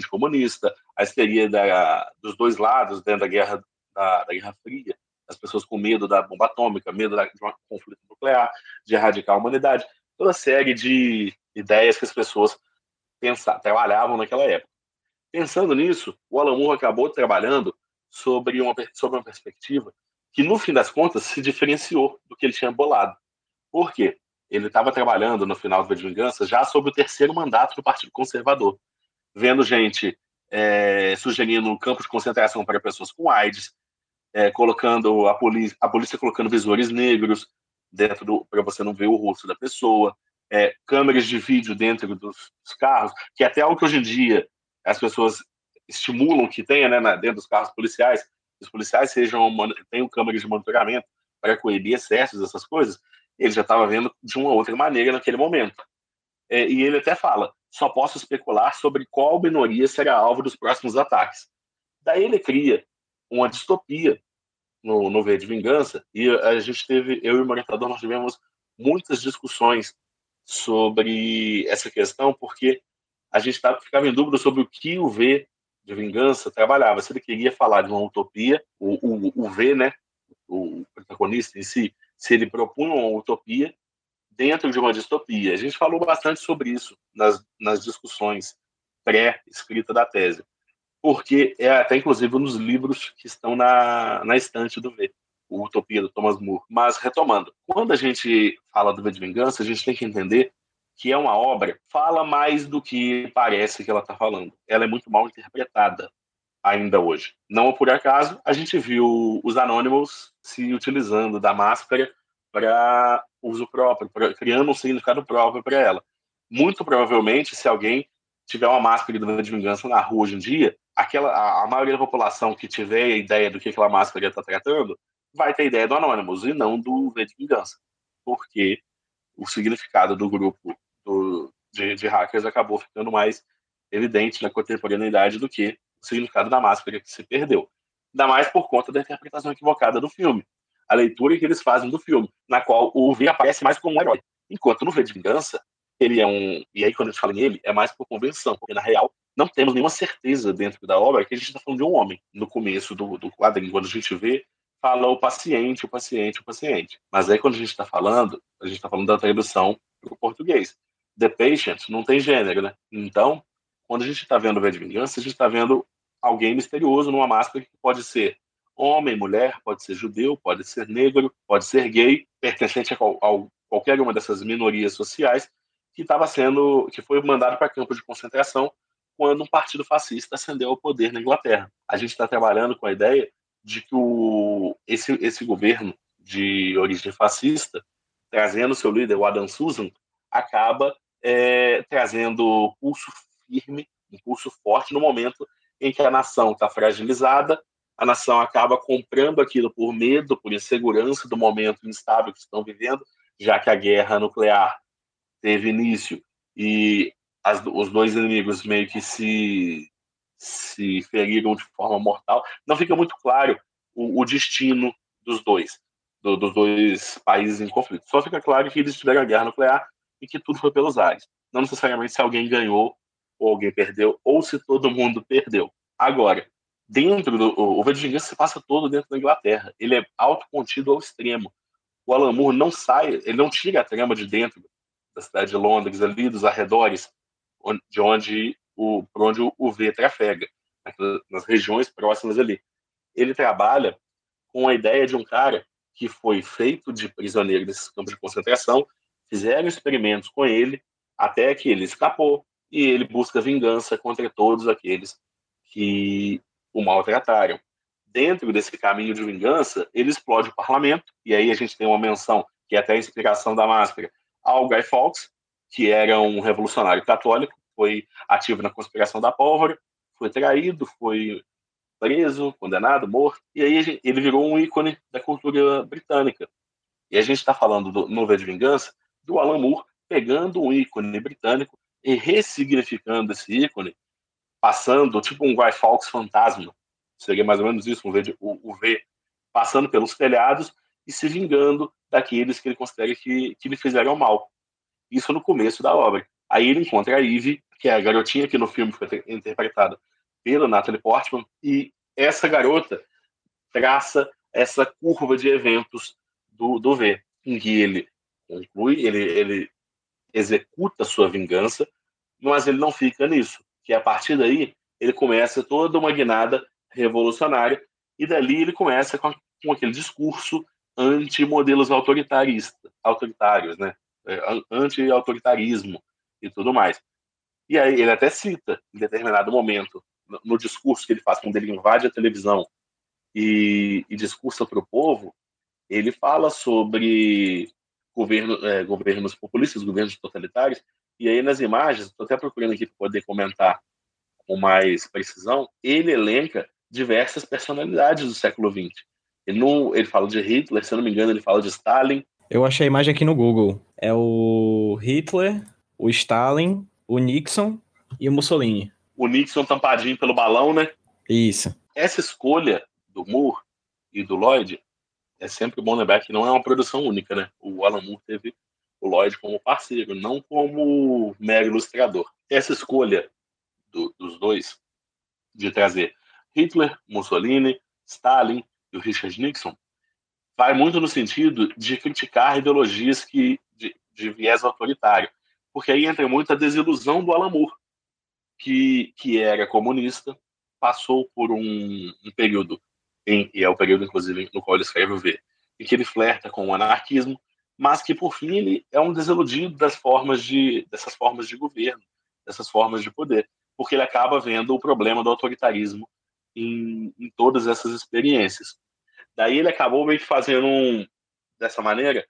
a histeria da, dos dois lados dentro da Guerra, da, da Guerra Fria, as pessoas com medo da bomba atômica, medo da, de um conflito nuclear, de erradicar a humanidade, toda série de ideias que as pessoas pensavam, trabalhavam naquela época. Pensando nisso, o Alan Moore acabou trabalhando sobre uma, sobre uma perspectiva que, no fim das contas, se diferenciou do que ele tinha bolado. Por quê? Ele estava trabalhando no final do de Vingança já sobre o terceiro mandato do Partido Conservador, vendo gente é, sugerindo campos de concentração para pessoas com AIDS, é, colocando a polícia, a polícia colocando visores negros dentro do para você não ver o rosto da pessoa, é, câmeras de vídeo dentro dos, dos carros, que até algo que hoje em dia as pessoas estimulam que tenha né, dentro dos carros policiais, os policiais sejam tenham câmeras de monitoramento para coibir excessos, essas coisas, ele já estava vendo de uma outra maneira naquele momento. É, e ele até fala: só posso especular sobre qual minoria será alvo dos próximos ataques. Daí ele cria uma distopia no, no V de Vingança, e a gente teve, eu e o orientador, nós tivemos muitas discussões sobre essa questão, porque a gente tá, ficava em dúvida sobre o que o V de vingança trabalhava. Se ele queria falar de uma utopia, o, o, o V, né, o protagonista em si, se ele propunha uma utopia dentro de uma distopia. A gente falou bastante sobre isso nas, nas discussões pré-escrita da tese, porque é até inclusive nos livros que estão na, na estante do V, o Utopia do Thomas More. Mas retomando, quando a gente fala do V de Vingança, a gente tem que entender que é uma obra fala mais do que parece que ela está falando. Ela é muito mal interpretada ainda hoje. Não por acaso, a gente viu os Anonymous se utilizando da máscara para uso próprio, pra, criando um significado próprio para ela. Muito provavelmente, se alguém tiver uma máscara de vingança na rua hoje em dia, aquela, a, a maioria da população que tiver a ideia do que aquela máscara está tratando vai ter ideia do Anonymous e não do V de Vingança. Porque o significado do grupo do, de, de hackers acabou ficando mais evidente na contemporaneidade do que o significado da máscara que se perdeu. Ainda mais por conta da interpretação equivocada do filme. A leitura que eles fazem do filme, na qual o V aparece mais como um herói. Enquanto no V de Vingança, ele é um. E aí, quando a gente fala em ele, é mais por convenção, porque na real, não temos nenhuma certeza dentro da obra que a gente está falando de um homem no começo do, do quadrinho. Quando a gente vê, fala o paciente, o paciente, o paciente. Mas aí, quando a gente está falando, a gente está falando da tradução para o português. The Patient não tem gênero, né? Então, quando a gente está vendo o V de Vingança, a gente está vendo alguém misterioso numa máscara que pode ser homem, mulher, pode ser judeu, pode ser negro, pode ser gay, pertencente a, qual, a qualquer uma dessas minorias sociais, que estava sendo, que foi mandado para campo de concentração quando um partido fascista ascendeu ao poder na Inglaterra. A gente está trabalhando com a ideia de que o, esse, esse governo de origem fascista, trazendo seu líder, o Adam Susan, acaba é, trazendo pulso firme, um pulso forte no momento em que a nação está fragilizada, a nação acaba comprando aquilo por medo, por insegurança do momento instável que estão vivendo, já que a guerra nuclear teve início e as, os dois inimigos meio que se, se feriram de forma mortal. Não fica muito claro o, o destino dos dois, do, dos dois países em conflito. Só fica claro que eles tiveram a guerra nuclear e que tudo foi pelos ares. Não necessariamente se alguém ganhou ou alguém perdeu, ou se todo mundo perdeu. Agora, dentro do. O V de Vingança se passa todo dentro da Inglaterra. Ele é autocontido ao extremo. O Alan Moore não sai, ele não tira a trama de dentro da cidade de Londres, ali dos arredores, de onde o, por onde o V trafega, nas regiões próximas ali. Ele trabalha com a ideia de um cara que foi feito de prisioneiro desses campos de concentração, fizeram experimentos com ele, até que ele escapou, e ele busca vingança contra todos aqueles que o maltrataram. Dentro desse caminho de vingança, ele explode o parlamento, e aí a gente tem uma menção, que é até a inspiração da máscara, ao Guy Fawkes, que era um revolucionário católico, foi ativo na conspiração da pólvora, foi traído, foi preso, condenado, morto, e aí ele virou um ícone da cultura britânica. E a gente está falando do, no de Vingança do Alan Moore pegando um ícone britânico e ressignificando esse ícone, passando, tipo um Guy Fawkes fantasma, seria mais ou menos isso, um v, o, o V passando pelos telhados e se vingando daqueles que ele considera que, que lhe fizeram mal. Isso no começo da obra. Aí ele encontra a Eve, que é a garotinha que no filme foi interpretada pela Natalie Portman, e essa garota traça essa curva de eventos do, do V, em que ele conclui, ele, ele executa sua vingança, mas ele não fica nisso. Que a partir daí ele começa toda uma guinada revolucionária e dali ele começa com, com aquele discurso anti-modelos autoritários, né? É, anti-autoritarismo e tudo mais. E aí ele até cita, em determinado momento, no, no discurso que ele faz quando ele invade a televisão e, e discursa para o povo, ele fala sobre governo, é, governos populistas, governos totalitários. E aí nas imagens, estou até procurando aqui para poder comentar com mais precisão, ele elenca diversas personalidades do século XX. Ele, não, ele fala de Hitler, se eu não me engano, ele fala de Stalin. Eu achei a imagem aqui no Google. É o Hitler, o Stalin, o Nixon e o Mussolini. O Nixon tampadinho pelo balão, né? Isso. Essa escolha do Moore e do Lloyd é sempre bom lembrar que não é uma produção única, né? O Alan Moore teve o Lloyd como parceiro, não como mero ilustrador. Essa escolha do, dos dois de trazer Hitler, Mussolini, Stalin e o Richard Nixon vai muito no sentido de criticar ideologias que, de, de viés autoritário, porque aí entra muito a desilusão do Alan Moore, que, que era comunista, passou por um, um período, em, e é o período, inclusive, no qual ele escreve o V, em que ele flerta com o anarquismo, mas que, por fim, ele é um desiludido das formas de, dessas formas de governo, dessas formas de poder, porque ele acaba vendo o problema do autoritarismo em, em todas essas experiências. Daí ele acabou meio que fazendo um, dessa maneira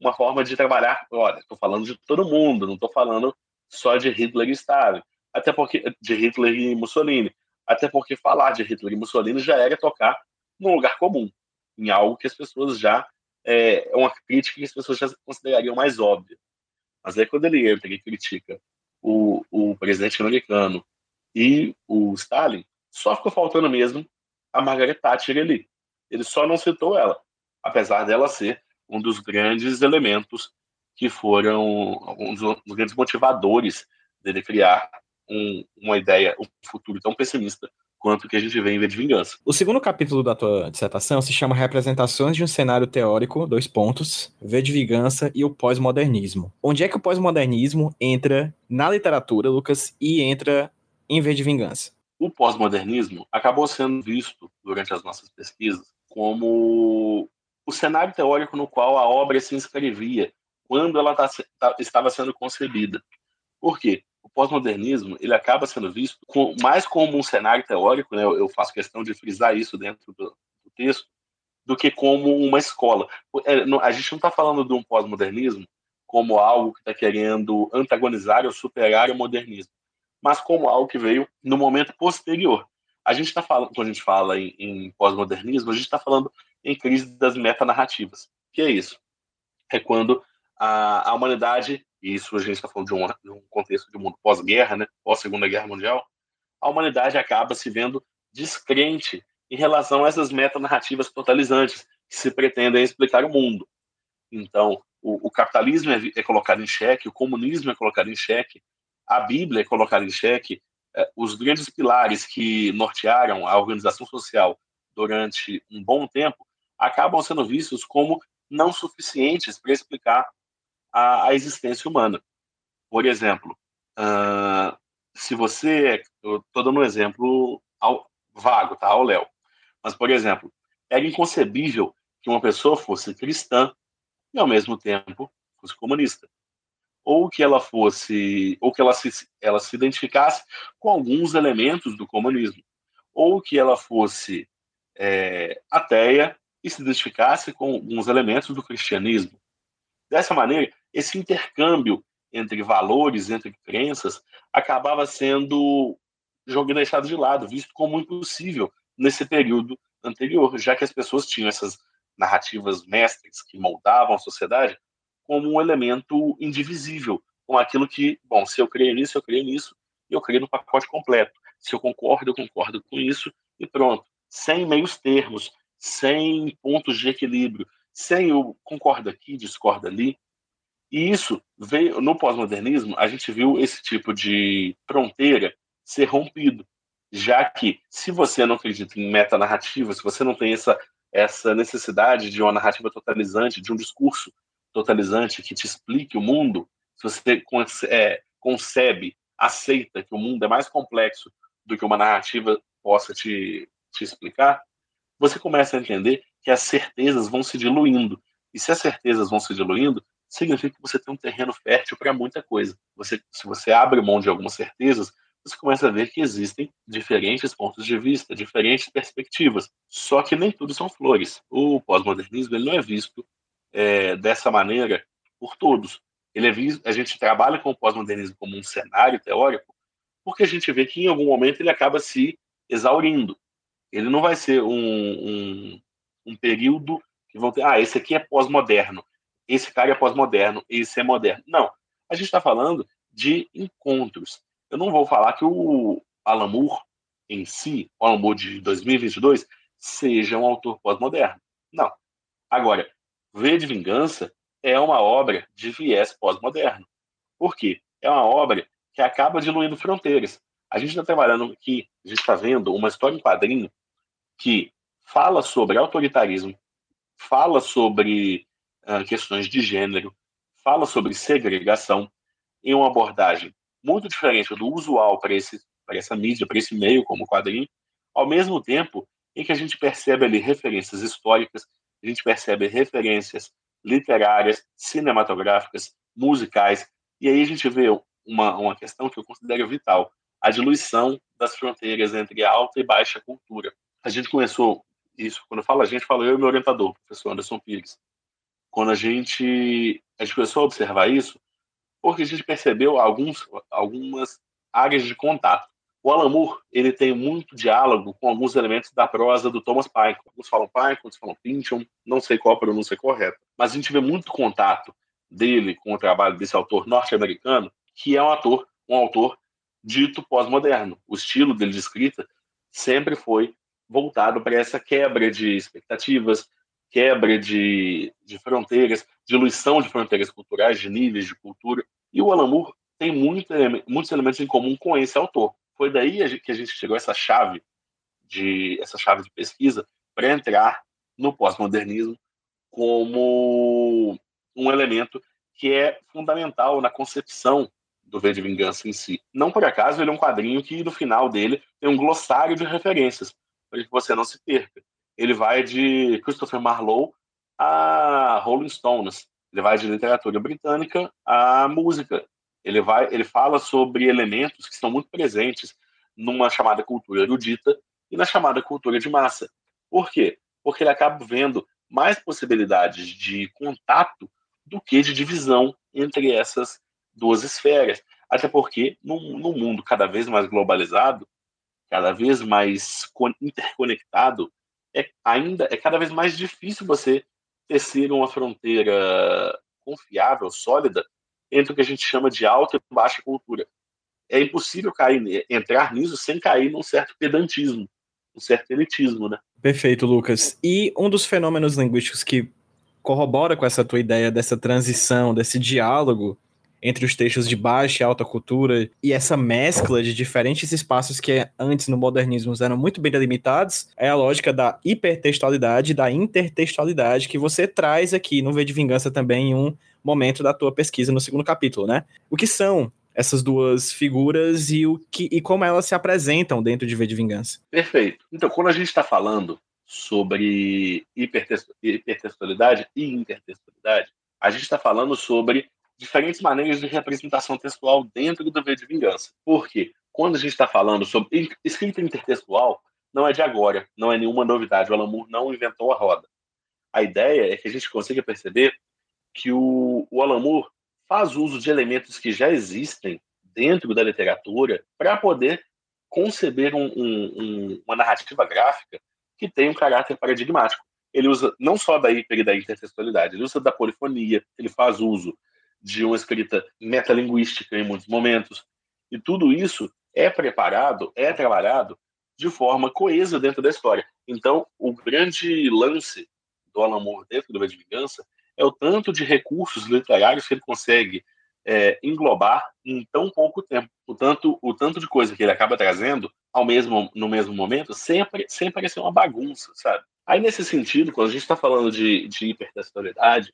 uma forma de trabalhar. Olha, estou falando de todo mundo, não estou falando só de Hitler e Stalin, até porque de Hitler e Mussolini, até porque falar de Hitler e Mussolini já era tocar num lugar comum, em algo que as pessoas já é, é uma crítica que as pessoas já considerariam mais óbvia. Mas aí quando ele entra e critica o, o presidente americano e o Stalin, só ficou faltando mesmo a Margaret Thatcher ali. Ele só não citou ela, apesar dela ser um dos grandes elementos que foram um dos grandes motivadores dele criar um, uma ideia, um futuro tão pessimista quanto o que a gente vê em V de Vingança. O segundo capítulo da tua dissertação se chama Representações de um cenário teórico, dois pontos, V de Vingança e o pós-modernismo. Onde é que o pós-modernismo entra na literatura, Lucas, e entra em V de Vingança? O pós-modernismo acabou sendo visto durante as nossas pesquisas como o cenário teórico no qual a obra se inscrevia quando ela tá, tá, estava sendo concebida. Por quê? Pós-modernismo ele acaba sendo visto com, mais como um cenário teórico, né? eu faço questão de frisar isso dentro do, do texto, do que como uma escola. É, a gente não está falando de um pós-modernismo como algo que está querendo antagonizar ou superar o modernismo, mas como algo que veio no momento posterior. A gente está falando, quando a gente fala em, em pós-modernismo, a gente está falando em crise das metanarrativas. O que é isso? É quando a, a humanidade, e isso a gente está falando de um, de um, contexto de um mundo pós-guerra, né, pós-segunda guerra mundial, a humanidade acaba se vendo descrente em relação a essas metanarrativas totalizantes que se pretendem explicar o mundo. Então, o, o capitalismo é, é colocado em xeque, o comunismo é colocado em xeque, a Bíblia é colocada em xeque, é, os grandes pilares que nortearam a organização social durante um bom tempo acabam sendo vistos como não suficientes para explicar a, existência humana. Por exemplo, uh, se você. Estou dando um exemplo ao, vago, tá? Ao Léo. Mas, por exemplo, era inconcebível que uma pessoa fosse cristã e, ao mesmo tempo, fosse comunista ou que ela fosse, ou que ela se, ela se identificasse com alguns elementos do comunismo, ou que ela fosse é, ateia e se identificasse com alguns elementos do cristianismo. Dessa maneira, esse intercâmbio entre valores, entre crenças, acabava sendo jogado deixado de lado, visto como impossível nesse período anterior, já que as pessoas tinham essas narrativas mestres que moldavam a sociedade como um elemento indivisível, com aquilo que, bom, se eu creio nisso, eu creio nisso, e eu creio no pacote completo. Se eu concordo, eu concordo com isso, e pronto. Sem meios termos, sem pontos de equilíbrio, sem o concorda aqui, discorda ali. E isso veio no pós-modernismo, a gente viu esse tipo de fronteira ser rompido, já que se você não acredita em metanarrativa, se você não tem essa essa necessidade de uma narrativa totalizante, de um discurso totalizante que te explique o mundo, se você é, concebe, aceita que o mundo é mais complexo do que uma narrativa possa te, te explicar, você começa a entender que as certezas vão se diluindo. E se as certezas vão se diluindo, significa que você tem um terreno fértil para muita coisa. Você, se você abre mão de algumas certezas, você começa a ver que existem diferentes pontos de vista, diferentes perspectivas. Só que nem tudo são flores. O pós-modernismo não é visto é, dessa maneira por todos. Ele é visto, a gente trabalha com o pós-modernismo como um cenário teórico, porque a gente vê que em algum momento ele acaba se exaurindo. Ele não vai ser um, um, um período que vão ter, ah, esse aqui é pós-moderno, esse cara é pós-moderno, esse é moderno. Não. A gente está falando de encontros. Eu não vou falar que o Alan Moore em si, o Alan Moore de 2022, seja um autor pós-moderno. Não. Agora, V de Vingança é uma obra de viés pós-moderno. Por quê? É uma obra que acaba diluindo fronteiras. A gente está trabalhando aqui, a gente está vendo uma história em quadrinho que fala sobre autoritarismo, fala sobre uh, questões de gênero, fala sobre segregação, em uma abordagem muito diferente do usual para, esse, para essa mídia, para esse meio como quadrinho, ao mesmo tempo em que a gente percebe ali referências históricas, a gente percebe referências literárias, cinematográficas, musicais, e aí a gente vê uma, uma questão que eu considero vital, a diluição das fronteiras entre alta e baixa cultura. A gente começou isso, quando eu falo a gente, falo eu e meu orientador, o professor Anderson Pires. Quando a gente, a gente começou a observar isso, porque a gente percebeu alguns, algumas áreas de contato. O Alan Moore, ele tem muito diálogo com alguns elementos da prosa do Thomas Pynchon. Alguns falam Pynchon, outros falam Pynchon, não sei qual a pronúncia correta. Mas a gente vê muito contato dele com o trabalho desse autor norte-americano, que é um autor, um autor dito pós-moderno. O estilo dele de escrita sempre foi voltado para essa quebra de expectativas, quebra de, de fronteiras, diluição de fronteiras culturais, de níveis de cultura. E o Alan Moore tem muito, muitos elementos em comum com esse autor. Foi daí que a gente chegou essa chave de essa chave de pesquisa para entrar no pós-modernismo como um elemento que é fundamental na concepção do V de Vingança em si. Não por acaso ele é um quadrinho que no final dele tem um glossário de referências para que você não se perca. Ele vai de Christopher Marlowe a Rolling Stones. Ele vai de literatura britânica à música. Ele vai, ele fala sobre elementos que estão muito presentes numa chamada cultura erudita e na chamada cultura de massa. Por quê? Porque ele acaba vendo mais possibilidades de contato do que de divisão entre essas duas esferas. Até porque, num, num mundo cada vez mais globalizado, cada vez mais interconectado, é ainda é cada vez mais difícil você tecer uma fronteira confiável, sólida, entre o que a gente chama de alta e baixa cultura. É impossível cair, entrar nisso sem cair num certo pedantismo, um certo elitismo, né? Perfeito, Lucas. E um dos fenômenos linguísticos que corrobora com essa tua ideia dessa transição, desse diálogo entre os textos de baixa e alta cultura e essa mescla de diferentes espaços que antes no modernismo eram muito bem delimitados, é a lógica da hipertextualidade da intertextualidade que você traz aqui no V de Vingança também em um momento da tua pesquisa no segundo capítulo, né? O que são essas duas figuras e, o que, e como elas se apresentam dentro de V de Vingança? Perfeito. Então, quando a gente está falando sobre hipertextualidade e intertextualidade, a gente está falando sobre diferentes maneiras de representação textual dentro do V de Vingança. Por quê? Quando a gente está falando sobre escrita intertextual, não é de agora, não é nenhuma novidade. O Alan Moore não inventou a roda. A ideia é que a gente consiga perceber que o, o Alan Moore faz uso de elementos que já existem dentro da literatura para poder conceber um, um, uma narrativa gráfica que tem um caráter paradigmático. Ele usa não só da hiper e da intertextualidade, ele usa da polifonia, ele faz uso de uma escrita metalinguística em muitos momentos. E tudo isso é preparado, é trabalhado de forma coesa dentro da história. Então, o grande lance do Alan Moore dentro do V de Vingança é o tanto de recursos literários que ele consegue é, englobar em tão pouco tempo. O tanto, o tanto de coisa que ele acaba trazendo ao mesmo, no mesmo momento, sempre, sempre parece uma bagunça, sabe? Aí, nesse sentido, quando a gente está falando de, de hipertextualidade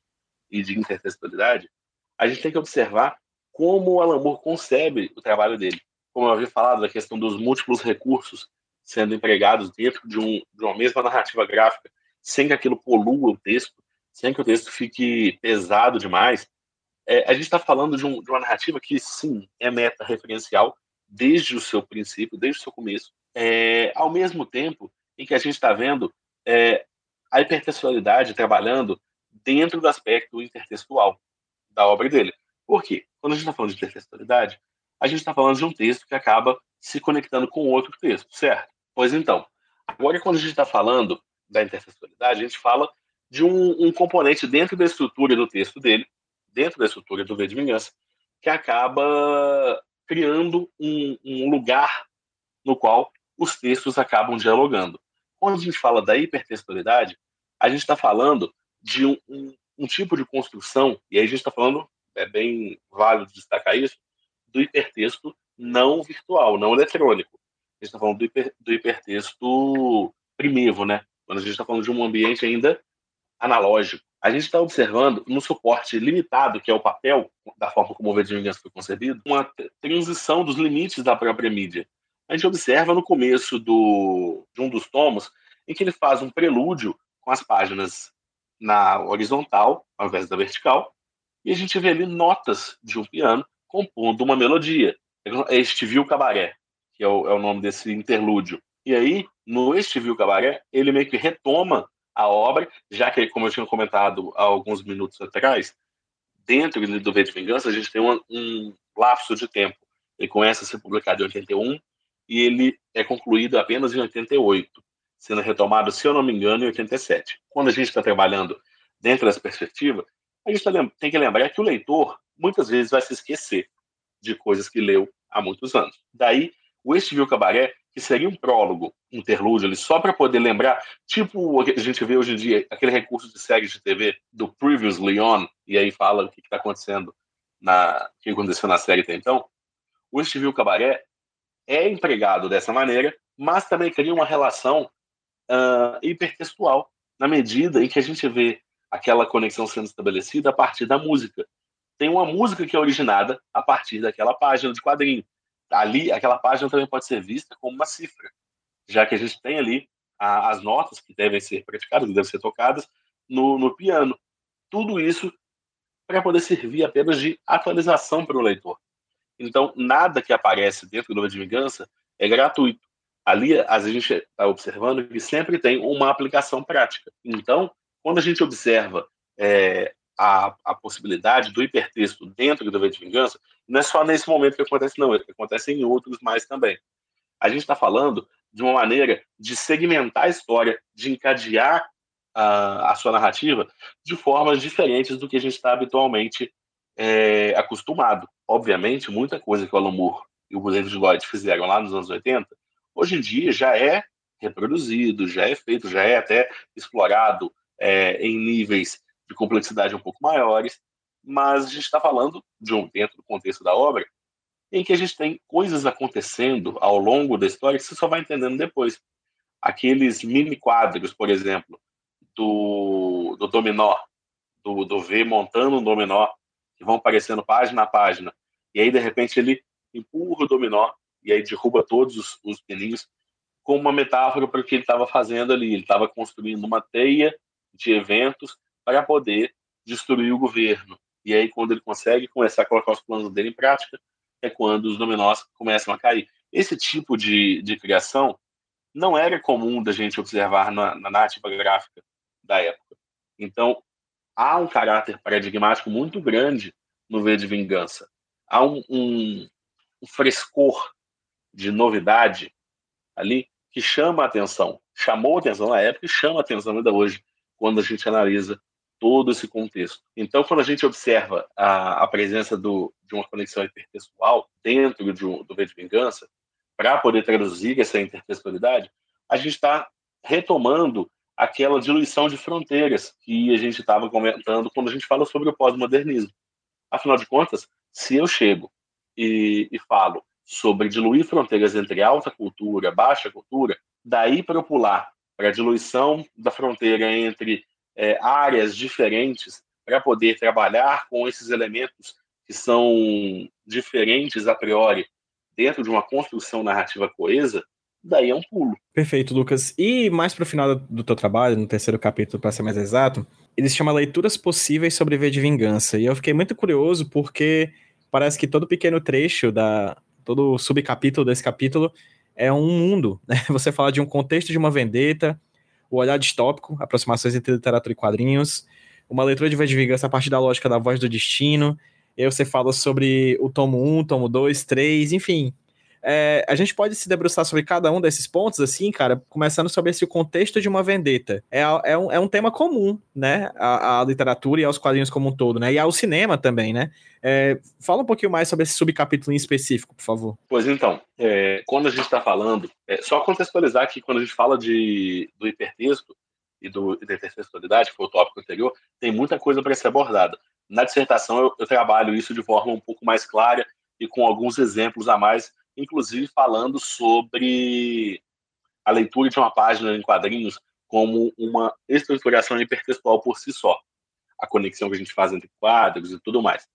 e de intertextualidade, a gente tem que observar como o Alan Moore concebe o trabalho dele. Como eu havia falado, da questão dos múltiplos recursos sendo empregados dentro de, um, de uma mesma narrativa gráfica, sem que aquilo polua o texto, sem que o texto fique pesado demais. É, a gente está falando de, um, de, uma narrativa que, sim, é meta-referencial desde o seu princípio, desde o seu começo, é, ao mesmo tempo em que a gente está vendo é, a hipertextualidade trabalhando dentro do aspecto intertextual da obra dele. Por quê? Quando a gente está falando de intertextualidade, a gente está falando de um texto que acaba se conectando com outro texto, certo? Pois então, agora quando a gente está falando da intertextualidade, a gente fala de um, um, componente dentro da estrutura do texto dele, dentro da estrutura do V de Vingança, que acaba criando um, um lugar no qual os textos acabam dialogando. Quando a gente fala da hipertextualidade, a gente está falando de um, um, um tipo de construção, e aí a gente está falando, é bem válido destacar isso, do hipertexto não virtual, não eletrônico. A gente está falando do, hiper, do hipertexto primevo, né? Quando a gente está falando de um ambiente ainda analógico. A gente está observando, no suporte limitado, que é o papel, da forma como o V de foi concebido, uma transição dos limites da própria mídia. A gente observa no começo do, de um dos tomos, em que ele faz um prelúdio com as páginas na horizontal, ao invés da vertical, e a gente vê ali notas de um piano compondo uma melodia. É este Viu Cabaré, que é o, é o nome desse interlúdio. E aí, no Este Viu Cabaré, ele meio que retoma a obra, já que, como eu tinha comentado há alguns minutos atrás, dentro do V de Vingança, a gente tem um, um lapso de tempo. Ele começa a ser publicado em 81 e ele é concluído apenas em 88, sendo retomado, se eu não me engano, em 87. Quando a gente está trabalhando dentro dessa perspectiva, a gente tá, tem que lembrar que o leitor muitas vezes vai se esquecer de coisas que leu há muitos anos. Daí, o Este Viu Cabaré que seria um prólogo, um interlúdio ali, só para poder lembrar, tipo a gente vê hoje em dia, aquele recurso de séries de TV do Previously On, e aí fala o que está acontecendo, na, o que aconteceu na série até então. O Steve Cabaré é empregado dessa maneira, mas também cria uma relação uh, hipertextual, na medida em que a gente vê aquela conexão sendo estabelecida a partir da música. Tem uma música que é originada a partir daquela página de quadrinho ali, aquela página também pode ser vista como uma cifra, já que a gente tem ali a, as notas que devem ser praticadas, que devem ser tocadas no, no piano. Tudo isso para poder servir apenas de atualização para o leitor. Então, nada que aparece dentro do de Vingança é gratuito. Ali, a gente está observando que sempre tem uma aplicação prática. Então, quando a gente observa é, a, a possibilidade do hipertexto dentro do V de Vingança, não é só nesse momento que acontece, não, acontece em outros mais também. A gente está falando de uma maneira de segmentar a história, de encadear a, a sua narrativa de formas diferentes do que a gente está habitualmente é, acostumado. Obviamente, muita coisa que o Alan Moore e o David Lloyd fizeram lá nos anos 80, hoje em dia já é reproduzido, já é feito, já é até explorado é, em níveis de complexidade um pouco maiores, mas a gente está falando de um dentro do contexto da obra em que a gente tem coisas acontecendo ao longo da história que você só vai entendendo depois. Aqueles mini quadros, por exemplo, do, do dominó, do, do V montando um dominó, que vão aparecendo página a página, e aí de repente ele empurra o dominó e aí derruba todos os, os pininhos, como uma metáfora para o que ele estava fazendo ali. Ele estava construindo uma teia de eventos para poder destruir o governo. E aí, quando ele consegue começar a colocar os planos dele em prática, é quando os dominós começam a cair. Esse tipo de, de criação não era comum da gente observar na, na narrativa gráfica da época. Então, há um caráter paradigmático muito grande no V de Vingança. Há um, um, um frescor de novidade ali que chama a atenção. Chamou a atenção na época e chama a atenção ainda hoje, quando a gente analisa todo esse contexto. Então, quando a gente observa a, a presença do, de uma conexão intertextual dentro de um, do V de Vingança, para poder traduzir essa intertextualidade, a gente está retomando aquela diluição de fronteiras que a gente estava comentando quando a gente fala sobre o pós-modernismo. Afinal de contas, se eu chego e, e falo sobre diluir fronteiras entre alta cultura, baixa cultura, daí para pular para a diluição da fronteira entre é, áreas diferentes para poder trabalhar com esses elementos que são diferentes a priori dentro de uma construção narrativa coesa, daí é um pulo. Perfeito, Lucas. E mais para o final do teu trabalho, no terceiro capítulo, para ser mais exato, ele se chama Leituras Possíveis sobre V de Vingança. E eu fiquei muito curioso porque parece que todo pequeno trecho da todo subcapítulo desse capítulo é um mundo, né? Você fala de um contexto de uma vendetta, o olhar distópico, aproximações entre literatura e quadrinhos, uma leitura de de Vingança a partir da lógica da voz do destino, e aí você fala sobre o tomo 1, tomo 2, 3, enfim. É, a gente pode se debruçar sobre cada um desses pontos, assim, cara, começando sobre esse contexto de uma vendetta. É, é, um, é um tema comum, né, à, literatura e aos quadrinhos como um todo, né, e ao cinema também, né. É, fala um pouquinho mais sobre esse subcapítulo em específico, por favor. Pois então, é, quando a gente está falando, é, só contextualizar que quando a gente fala de, do hipertexto e do, da intertextualidade, que foi o tópico anterior, tem muita coisa para ser abordada. Na dissertação, eu, eu trabalho isso de forma um pouco mais clara e com alguns exemplos a mais inclusive falando sobre a leitura de uma página em quadrinhos como uma estruturação hipertextual por si só. A conexão que a gente faz entre quadros e tudo mais.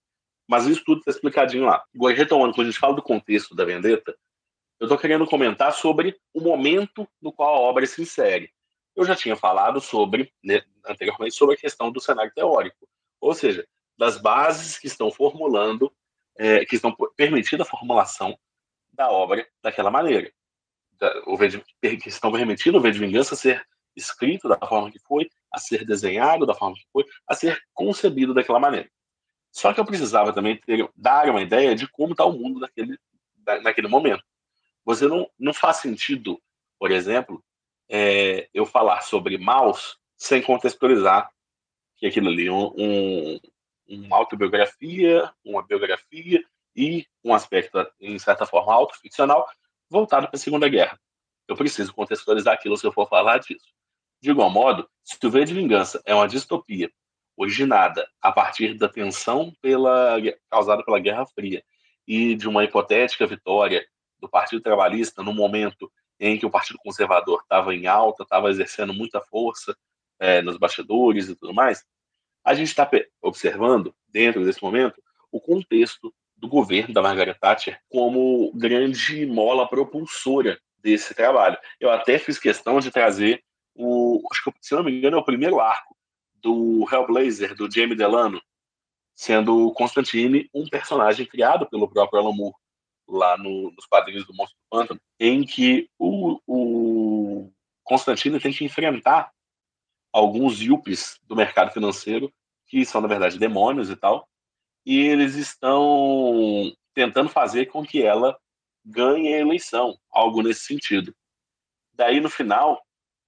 Mas isso tudo está explicadinho lá. Agora, retomando, quando a gente fala do contexto da Vendetta, eu estou querendo comentar sobre o momento no qual a obra se insere. Eu já tinha falado sobre, né, anteriormente, sobre a questão do cenário teórico, ou seja, das bases que estão formulando, é, que estão permitindo a formulação da obra daquela maneira. O que estão permitindo o V de Vingança ser escrito da forma que foi, a ser desenhado da forma que foi, a ser concebido daquela maneira. Só que eu precisava também ter, dar uma ideia de como está o mundo naquele, naquele momento. Você não, não faz sentido, por exemplo, é, eu falar sobre Maus sem contextualizar que aquilo ali um, um, uma autobiografia, uma biografia e um aspecto, em certa forma, autoficcional voltado para a Segunda Guerra. Eu preciso contextualizar aquilo se eu for falar disso. De igual modo, se o V de Vingança é uma distopia originada a partir da tensão pela, causada pela Guerra Fria e de uma hipotética vitória do Partido Trabalhista no momento em que o Partido Conservador estava em alta, estava exercendo muita força é, nos bastidores e tudo mais, a gente está observando, dentro desse momento, o contexto do governo da Margaret Thatcher como grande mola propulsora desse trabalho. Eu até fiz questão de trazer o, acho que se não me engano é o primeiro arco do Hellblazer, do Jamie Delano, sendo Constantine um personagem criado pelo próprio Alan Moore, lá no, nos quadrinhos do Monstro do Pântano, em que o, o Constantine tem que enfrentar alguns yuppies do mercado financeiro, que são, na verdade, demônios e tal, e eles estão tentando fazer com que ela ganhe a eleição, algo nesse sentido. Daí, no final,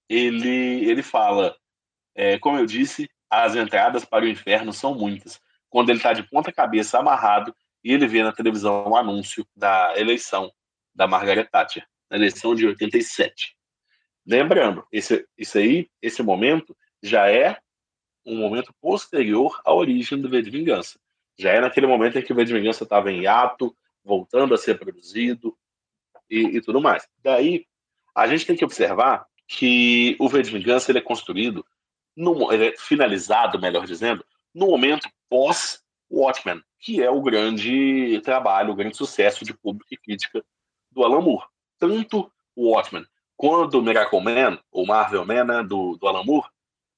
ele, ele fala é, como eu disse, as entradas para o inferno são muitas. Quando ele está de ponta cabeça amarrado e ele vê na televisão o um anúncio da eleição da Margaret Thatcher, na eleição de 87. Lembrando, esse, isso aí, esse momento já é um momento posterior à origem do V de Vingança. Já é naquele momento em que o V Vingança estava em ato, voltando a ser produzido e, e, tudo mais. Daí, a gente tem que observar que o V Vingança ele é construído no, ele é finalizado, melhor dizendo, no momento pós Watchmen, que é o grande trabalho, o grande sucesso de público e crítica do Alan Moore. Tanto o Watchmen quanto o Miracle Man, ou Marvel Man, né, do, do Alan Moore,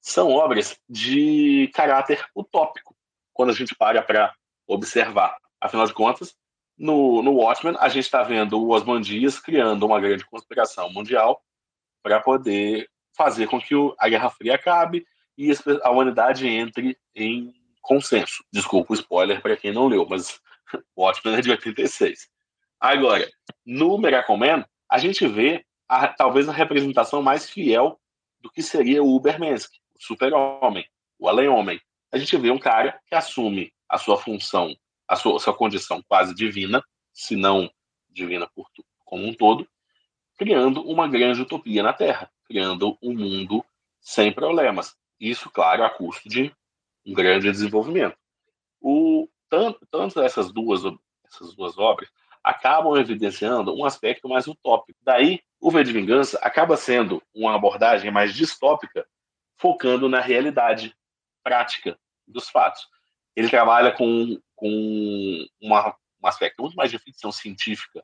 são obras de caráter utópico, quando a gente para para observar. Afinal de contas, no, no Watchmen, a gente está vendo o Osman Dias criando uma grande conspiração mundial para poder fazer com que a Guerra Fria acabe e a humanidade entre em consenso. Desculpa o spoiler para quem não leu, mas o Watchmen é de 86. Agora, no Miracle Man, a gente vê a, talvez a representação mais fiel do que seria o Ubermensch, o super-homem, o além-homem. A gente vê um cara que assume a sua função, a sua, a sua condição quase divina, se não divina por, como um todo, criando uma grande utopia na Terra criando um mundo sem problemas. Isso, claro, a custo de um grande desenvolvimento. O, tanto, tanto essas duas, essas duas obras acabam evidenciando um aspecto mais utópico. Daí, o V de Vingança acaba sendo uma abordagem mais distópica, focando na realidade prática dos fatos. Ele trabalha com, com uma, um aspecto muito mais de ficção científica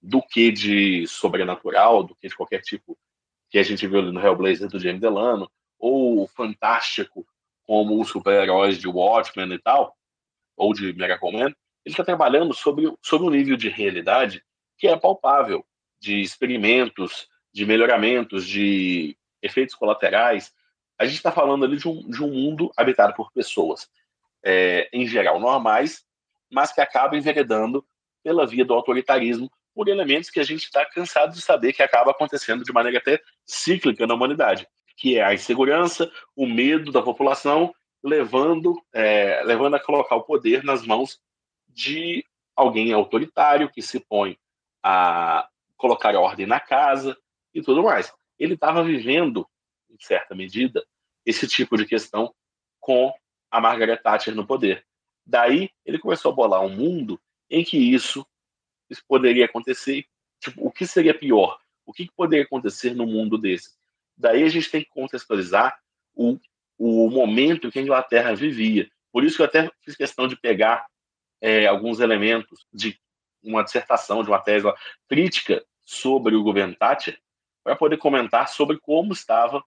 do que de sobrenatural, do que de qualquer tipo que a gente viu no Hellblazer do James Delano, ou fantástico como os super-heróis de Watchmen e tal, ou de Miracle Man, ele está trabalhando sobre, sobre um nível de realidade que é palpável, de experimentos, de melhoramentos, de efeitos colaterais. A gente está falando ali de um, de um mundo habitado por pessoas, é, em geral normais, mas que acabam enveredando pela via do autoritarismo por elementos que a gente está cansado de saber que acaba acontecendo de maneira até cíclica na humanidade, que é a insegurança, o medo da população, levando, é, levando a colocar o poder nas mãos de alguém autoritário que se põe a colocar ordem na casa e tudo mais. Ele estava vivendo, em certa medida, esse tipo de questão com a Margaret Thatcher no poder. Daí ele começou a bolar um mundo em que isso isso poderia acontecer? Tipo, o que seria pior? O que poderia acontecer no mundo desse? Daí a gente tem que contextualizar o, o momento que a Inglaterra vivia. Por isso que eu até fiz questão de pegar é, alguns elementos de uma dissertação, de uma tese crítica sobre o governo Thatcher, para poder comentar sobre como estava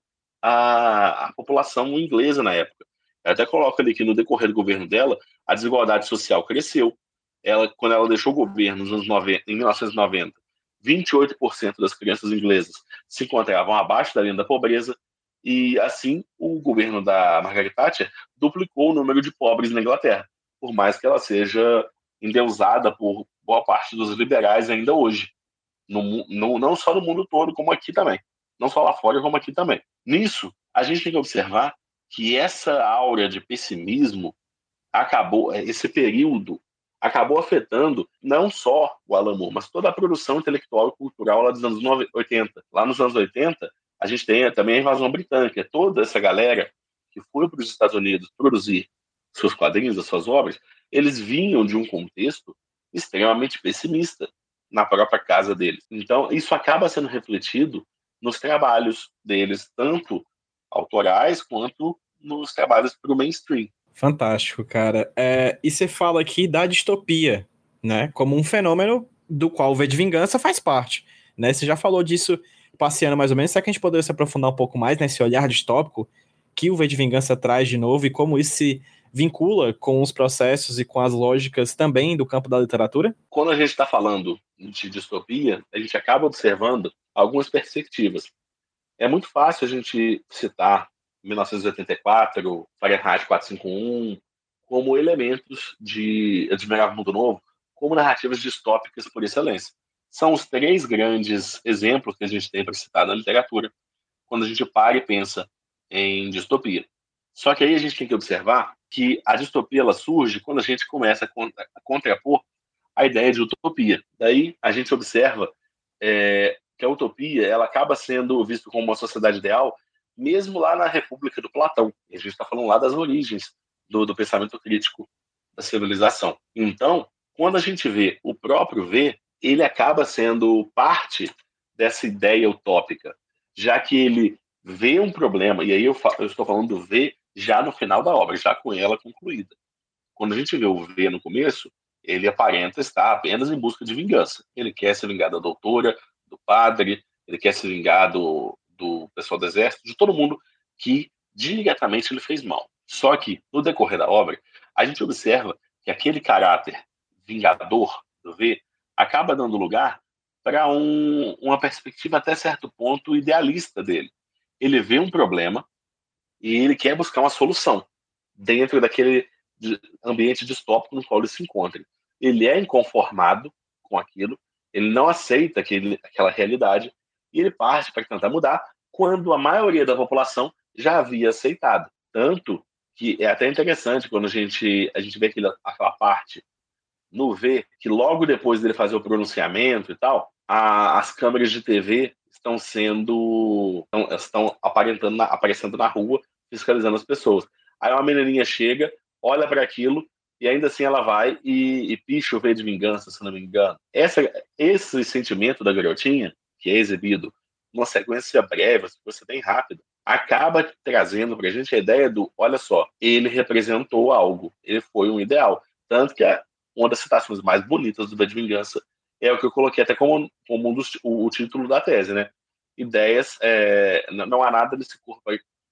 a, a população inglesa na época. Eu até coloco ali que no decorrer do governo dela, a desigualdade social cresceu. Ela, quando ela deixou o governo nos anos 90, em 1990, 28% das crianças inglesas se encontravam abaixo da linha da pobreza, e assim o governo da Margaret Thatcher duplicou o número de pobres na Inglaterra, por mais que ela seja endeusada por boa parte dos liberais ainda hoje. No, no, não só no mundo todo, como aqui também. Não só lá fora, como aqui também. Nisso, a gente tem que observar que essa aura de pessimismo acabou, esse período acabou afetando não só o Alamo, mas toda a produção intelectual e cultural lá dos anos 80. Lá nos anos 80, a gente tem também a invasão britânica. Toda essa galera que foi para os Estados Unidos produzir seus quadrinhos, as suas obras, eles vinham de um contexto extremamente pessimista na própria casa deles. Então, isso acaba sendo refletido nos trabalhos deles, tanto autorais quanto nos trabalhos para o mainstream. Fantástico, cara. É, e você fala aqui da distopia, né? Como um fenômeno do qual o V de Vingança faz parte. Né? Você já falou disso passeando mais ou menos. Será que a gente poderia se aprofundar um pouco mais nesse olhar distópico que o V de Vingança traz de novo e como isso se vincula com os processos e com as lógicas também do campo da literatura? Quando a gente está falando de distopia, a gente acaba observando algumas perspectivas. É muito fácil a gente citar 1984, Fahrenheit 451, como elementos de Admirável Mundo Novo, como narrativas distópicas por excelência. São os três grandes exemplos que a gente tem para citar na literatura quando a gente para e pensa em distopia. Só que aí a gente tem que observar que a distopia ela surge quando a gente começa a contrapor a ideia de utopia. Daí a gente observa é, que a utopia ela acaba sendo vista como uma sociedade ideal mesmo lá na República do Platão. E a gente está falando lá das origens do, do pensamento crítico da civilização. Então, quando a gente vê o próprio V, ele acaba sendo parte dessa ideia utópica, já que ele vê um problema, e aí eu, eu estou falando do V já no final da obra, já com ela concluída. Quando a gente vê o V no começo, ele aparenta estar apenas em busca de vingança. Ele quer se vingar da doutora, do padre, ele quer se vingar do, do pessoal do exército, de todo mundo que diretamente ele fez mal. Só que, no decorrer da obra, a gente observa que aquele caráter vingador do V acaba dando lugar para um, uma perspectiva até certo ponto idealista dele. Ele vê um problema e ele quer buscar uma solução dentro daquele ambiente distópico no qual ele se encontra. Ele é inconformado com aquilo, ele não aceita aquele, aquela realidade e ele parte para tentar mudar, quando a maioria da população já havia aceitado. Tanto que é até interessante quando a gente, a gente vê aquela, aquela parte no V, que logo depois dele fazer o pronunciamento e tal, a, as câmeras de TV estão sendo. estão, estão aparentando na, aparecendo na rua, fiscalizando as pessoas. Aí uma menininha chega, olha para aquilo e ainda assim ela vai e, e picha o V de vingança, se não me engano. Essa, esse sentimento da garotinha que é exibido numa sequência breve, uma sequência bem rápida, acaba trazendo para a gente a ideia do, olha só, ele representou algo, ele foi um ideal. Tanto que uma das citações mais bonitas do V de Vingança é o que eu coloquei até como, como um dos, o, o, título da tese, né? Ideias, é, não há nada nesse corpo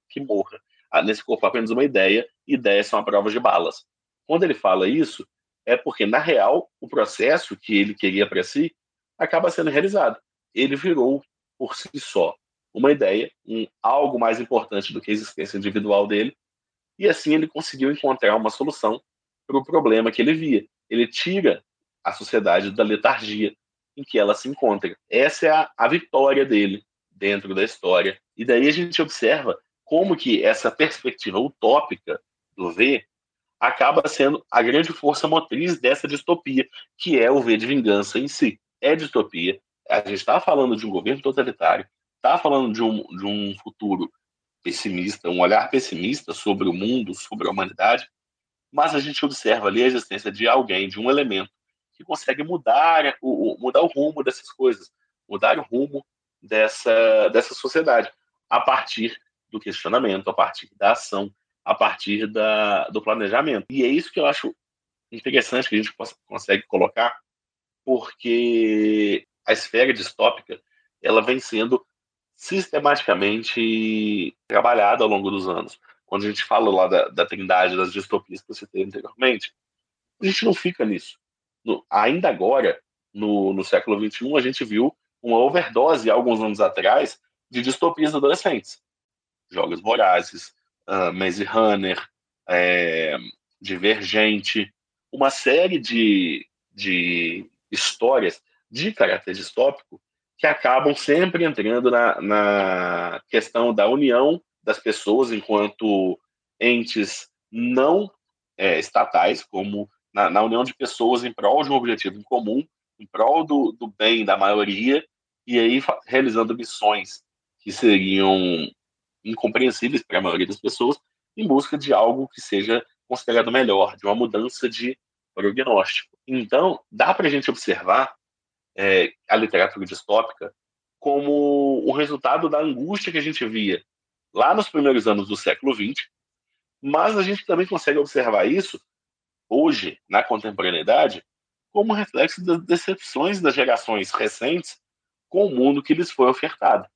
que morra. Nesse corpo apenas uma ideia, ideias são a prova de balas. Quando ele fala isso, é porque, na real, o processo que ele queria para si acaba sendo realizado ele virou por si só uma ideia, um algo mais importante do que a existência individual dele, e assim ele conseguiu encontrar uma solução para o problema que ele via. Ele tira a sociedade da letargia em que ela se encontra. Essa é a, a vitória dele dentro da história. E daí a gente observa como que essa perspectiva utópica do V acaba sendo a grande força motriz dessa distopia, que é o V de vingança em si. É distopia, a gente está falando de um governo totalitário, está falando de um, de um futuro pessimista, um olhar pessimista sobre o mundo, sobre a humanidade, mas a gente observa ali a existência de alguém, de um elemento que consegue mudar o, mudar o rumo dessas coisas, mudar o rumo dessa, dessa sociedade. a partir do questionamento, a partir da ação, a partir da, do planejamento. E é isso que eu acho interessante que a gente consegue colocar, porque a esfera distópica ela vem sendo sistematicamente trabalhada ao longo dos anos. Quando a gente fala lá da, da trindade das distopias que você teve anteriormente, a gente não fica nisso. No, ainda agora, no, no século XXI, a gente viu uma overdose, alguns anos atrás, de distopias adolescentes. Jogos Vorazes, uh, Maze Runner, é, Divergente, uma série de, de histórias de caráter distópico que acabam sempre entrando na, na questão da união das pessoas enquanto entes não é, estatais, como na, na, união de pessoas em prol de um objetivo em comum, em prol do, do bem da maioria, e aí realizando missões que seriam incompreensíveis para a maioria das pessoas, em busca de algo que seja considerado melhor, de uma mudança de prognóstico. Então, dá para a gente observar é, a literatura distópica como o resultado da angústia que a gente via lá nos primeiros anos do século XX, mas a gente também consegue observar isso hoje, na contemporaneidade, como reflexo das decepções das gerações recentes com o mundo que lhes foi ofertado.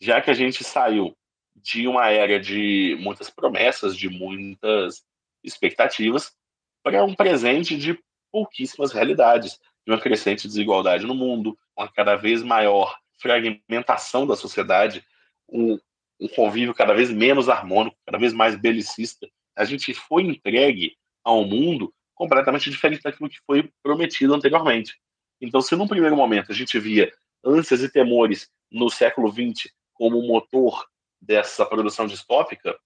Já que a gente saiu de uma era de muitas promessas, de muitas expectativas, para um presente de pouquíssimas realidades, de uma crescente desigualdade no mundo, uma cada vez maior fragmentação da sociedade, um, um convívio cada vez menos harmônico, cada vez mais belicista. A gente foi entregue a um mundo completamente diferente daquilo que foi prometido anteriormente. Então, se num primeiro momento a gente via ânsias e temores no século XX como motor dessa produção distópica,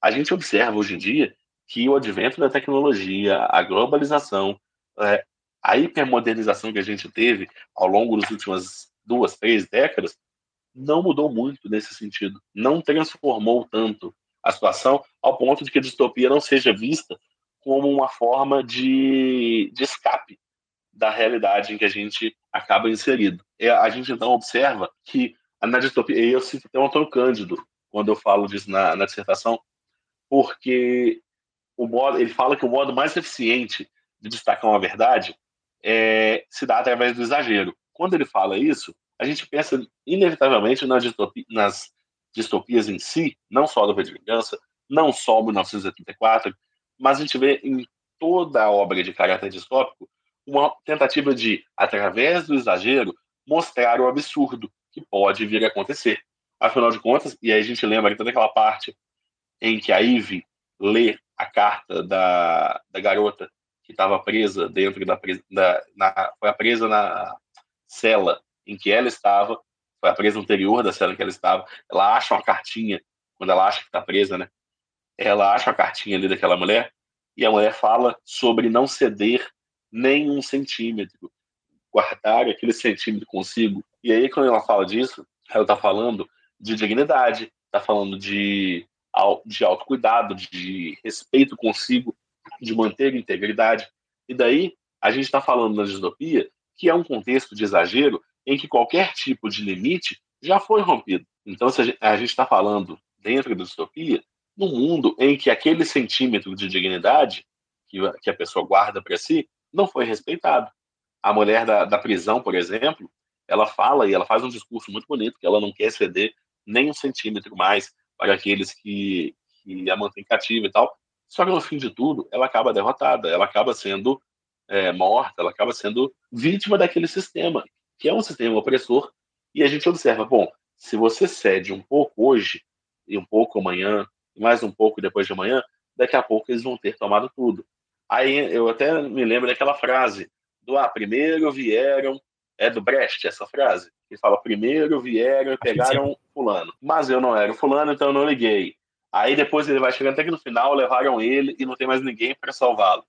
a gente observa hoje em dia que o advento da tecnologia, a globalização, é, a hipermodernização que a gente teve ao longo das últimas duas, três décadas, não mudou muito nesse sentido. Não transformou tanto a situação ao ponto de que a distopia não seja vista como uma forma de, de escape da realidade em que a gente acaba inserido. É, a gente então observa que na distopia, eu cito até o Antônio Cândido quando eu falo disso na, na dissertação, porque o modo, ele fala que o modo mais eficiente de destacar uma verdade é, se dá através do exagero. Quando ele fala isso, a gente pensa inevitavelmente nas, nas distopias em si, não só do V de Vingança, não só 1984, mas a gente vê em toda a obra de caráter distópico uma tentativa de, através do exagero, mostrar o absurdo que pode vir a acontecer. Afinal de contas, e aí a gente lembra toda aquela parte em que a Ivy lê a carta da, da garota que estava presa dentro da, da na, foi presa na cela em que ela estava, foi a presa anterior da cela em que ela estava. Ela acha uma cartinha quando ela acha que está presa, né? Ela acha a cartinha ali daquela mulher e a mulher fala sobre não ceder nem um centímetro, guardar aquele centímetro consigo. E aí, quando ela fala disso, ela está falando de dignidade, está falando de, de autocuidado, de respeito consigo, de manter integridade. E daí, a gente está falando na distopia que é um contexto de exagero em que qualquer tipo de limite já foi rompido. Então, a gente está falando dentro da distopia, num mundo em que aquele centímetro de dignidade que, que a pessoa guarda para si não foi respeitado. A mulher da, da prisão, por exemplo, ela fala e ela faz um discurso muito bonito que ela não quer ceder nem um centímetro mais para aqueles que, que a mantêm cativa e tal. Só que no fim de tudo, ela acaba derrotada, ela acaba sendo é, morta, ela acaba sendo vítima daquele sistema, que é um sistema opressor. E a gente observa, bom, se você cede um pouco hoje e um pouco amanhã, mais um pouco depois de amanhã, daqui a pouco eles vão ter tomado tudo. Aí eu até me lembro daquela frase do ah, primeiro vieram, é do Brecht essa frase, que fala primeiro vieram e pegaram fulano, mas eu não era fulano, então eu não liguei. Aí depois ele vai chegando até que no final levaram ele e não tem mais ninguém para salvá-lo.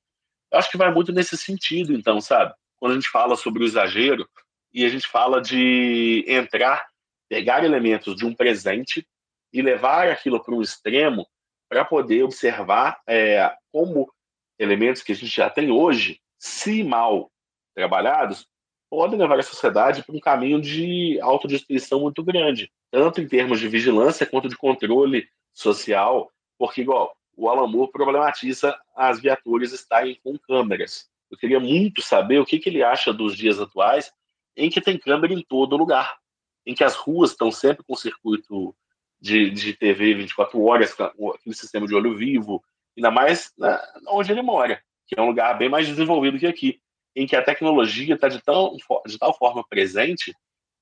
Eu acho que vai muito nesse sentido, então, sabe? Quando a gente fala sobre o exagero e a gente fala de entrar, pegar elementos de um presente e levar aquilo para um extremo para poder observar é, como elementos que a gente já tem hoje, se mal trabalhados, podem levar a sociedade para um caminho de autodestruição muito grande, tanto em termos de vigilância quanto de controle social, porque, igual, o Alan Moore problematiza as viaturas estarem com câmeras. Eu queria muito saber o que, que ele acha dos dias atuais, em que tem câmera em todo lugar, em que as ruas estão sempre com circuito de, de TV 24 horas, aquele sistema de olho vivo, ainda mais né, onde ele mora, que é um lugar bem mais desenvolvido que aqui em que a tecnologia está de, de tal forma presente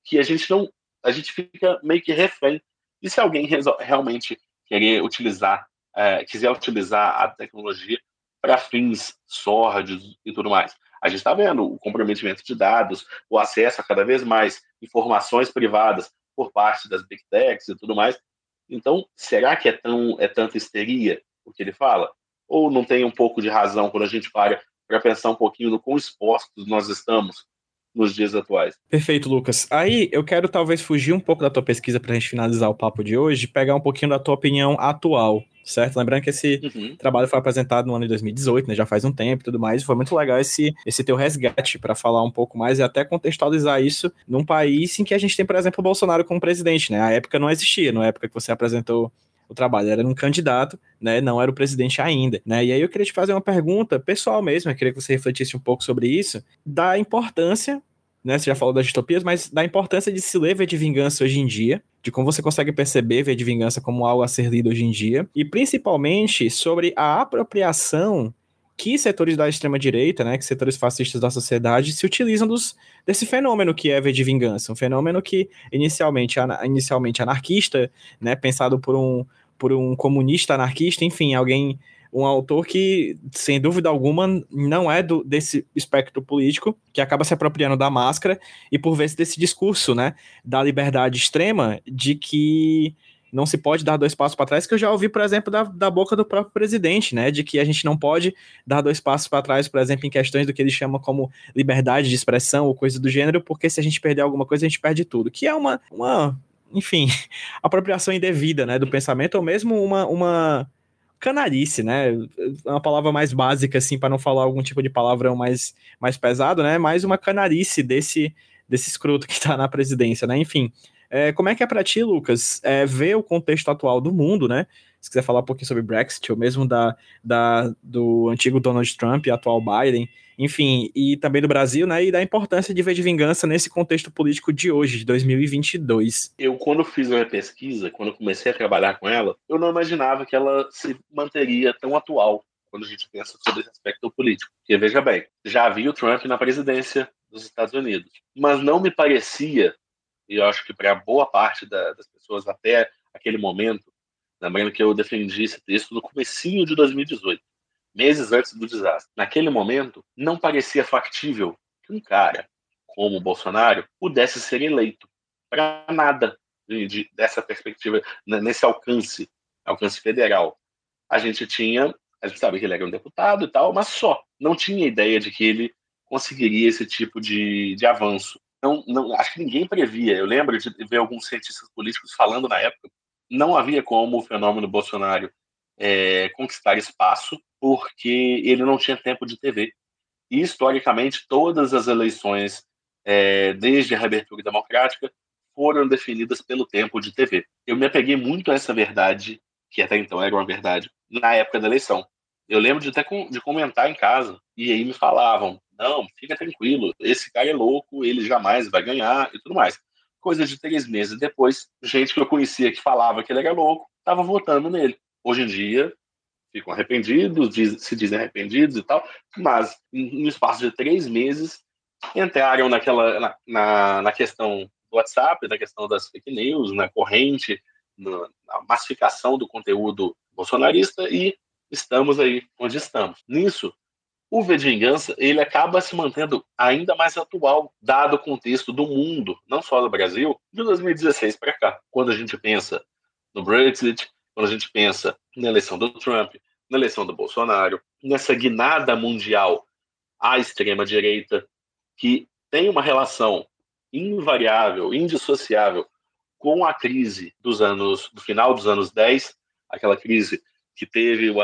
que a gente não a gente fica meio que refém. E se alguém realmente querer utilizar, é, quiser utilizar a tecnologia para fins sórdidos e tudo mais? A gente está vendo o comprometimento de dados, o acesso a cada vez mais informações privadas por parte das big techs e tudo mais. Então, será que é tão é tanta histeria o que ele fala? Ou não tem um pouco de razão quando a gente para para pensar um pouquinho no quão expostos nós estamos nos dias atuais. Perfeito, Lucas. Aí eu quero talvez fugir um pouco da tua pesquisa para a gente finalizar o papo de hoje, pegar um pouquinho da tua opinião atual, certo? Lembrando que esse uhum. trabalho foi apresentado no ano de 2018, né? Já faz um tempo e tudo mais. Foi muito legal esse, esse teu resgate para falar um pouco mais e até contextualizar isso num país em que a gente tem, por exemplo, o Bolsonaro como presidente, né? A época não existia, na época que você apresentou o trabalho, era um candidato, né, não era o presidente ainda, né, e aí eu queria te fazer uma pergunta pessoal mesmo, eu queria que você refletisse um pouco sobre isso, da importância, né, você já falou das distopias, mas da importância de se ler ver de vingança hoje em dia, de como você consegue perceber ver de vingança como algo a ser lido hoje em dia, e principalmente sobre a apropriação que setores da extrema-direita, né, que setores fascistas da sociedade se utilizam dos, desse fenômeno que é V de Vingança, um fenômeno que inicialmente, inicialmente anarquista, né, pensado por um, por um comunista anarquista, enfim, alguém, um autor que, sem dúvida alguma, não é do, desse espectro político, que acaba se apropriando da máscara e, por vezes, desse discurso, né, da liberdade extrema, de que não se pode dar dois passos para trás, que eu já ouvi, por exemplo, da, da boca do próprio presidente, né? De que a gente não pode dar dois passos para trás, por exemplo, em questões do que ele chama como liberdade de expressão ou coisa do gênero, porque se a gente perder alguma coisa, a gente perde tudo. Que é uma, uma enfim, apropriação indevida, né? Do pensamento, ou mesmo uma. uma canalice, né? É uma palavra mais básica, assim, para não falar algum tipo de palavrão mais, mais pesado, né? Mais uma canalice desse, desse escroto que está na presidência, né? Enfim, é, como é que é para ti, Lucas, é, ver o contexto atual do mundo, né? Se quiser falar um pouquinho sobre Brexit, ou mesmo da, da, do antigo Donald Trump e atual Biden, enfim, e também do Brasil, né? E da importância de ver de vingança nesse contexto político de hoje, de 2022. Eu, quando fiz a minha pesquisa, quando comecei a trabalhar com ela, eu não imaginava que ela se manteria tão atual quando a gente pensa sobre esse aspecto político. Porque, veja bem, já havia o Trump na presidência dos Estados Unidos, mas não me parecia e eu acho que para boa parte da, das pessoas até aquele momento, lembrando que eu defendi esse texto no comecinho de 2018, meses antes do desastre. Naquele momento, não parecia factível que um cara como o Bolsonaro pudesse ser eleito para nada de, de, dessa perspectiva, nesse alcance, alcance federal. A gente tinha, a gente sabe que ele era um deputado e tal, mas só. Não tinha ideia de que ele conseguiria esse tipo de, de avanço não, não, acho que ninguém previa. Eu lembro de ver alguns cientistas políticos falando na época, não havia como o fenômeno Bolsonaro é, conquistar espaço, porque ele não tinha tempo de TV. E, historicamente, todas as eleições, é, desde a reabertura democrática, foram definidas pelo tempo de TV. Eu me apeguei muito a essa verdade, que até então era uma verdade, na época da eleição. Eu lembro de até de comentar em casa, e aí me falavam, não, fica tranquilo, esse cara é louco, ele jamais vai ganhar e tudo mais. Coisa de três meses depois, gente que eu conhecia que falava que ele era louco, estava votando nele. Hoje em dia, ficam arrependidos, diz, se dizem arrependidos e tal, mas em espaço de três meses, entraram naquela, na, na, na, questão do WhatsApp, na questão das fake news, na corrente, na, na massificação do conteúdo bolsonarista e estamos aí onde estamos. Nisso, o V de Vingança ele acaba se mantendo ainda mais atual, dado o contexto do mundo, não só do Brasil, de 2016 para cá. Quando a gente pensa no Brexit, quando a gente pensa na eleição do Trump, na eleição do Bolsonaro, nessa guinada mundial à extrema-direita, que tem uma relação invariável, indissociável com a crise dos anos, do final dos anos 10, aquela crise que teve,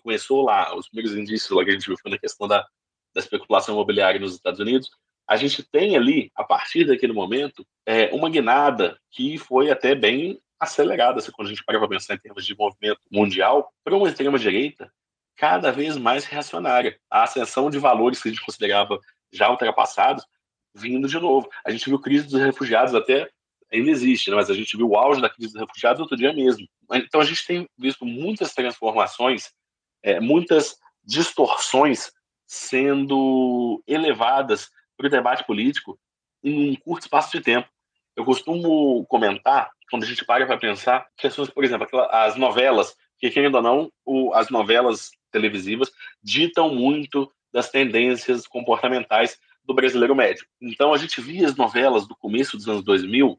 começou lá, os primeiros indícios lá que a gente viu foi na questão da, da especulação imobiliária nos Estados Unidos, a gente tem ali, a partir daquele momento, é, uma guinada que foi até bem acelerada, assim, quando a gente para para pensar em termos de movimento mundial, para uma extrema-direita cada vez mais reacionária. A ascensão de valores que a gente considerava já ultrapassados vindo de novo. A gente viu crise dos refugiados até ainda existe, né? mas a gente viu o auge da crise dos refugiados outro dia mesmo. Então a gente tem visto muitas transformações, é, muitas distorções sendo elevadas para o debate político em um curto espaço de tempo. Eu costumo comentar, quando a gente para para pensar, questões, por exemplo, as novelas, que querendo ou não, o, as novelas televisivas ditam muito das tendências comportamentais do brasileiro médio. Então a gente via as novelas do começo dos anos 2000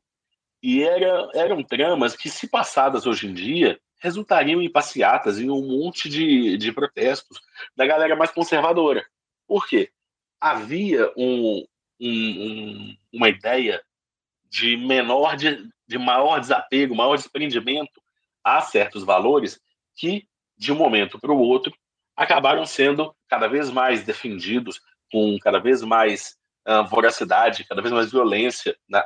e era, eram tramas que, se passadas hoje em dia, resultariam em passeatas, em um monte de, de protestos da galera mais conservadora. Por quê? Havia um, um, uma ideia de menor, de, de maior desapego, maior desprendimento a certos valores que, de um momento para o outro, acabaram sendo cada vez mais defendidos com cada vez mais uh, voracidade, cada vez mais violência, na,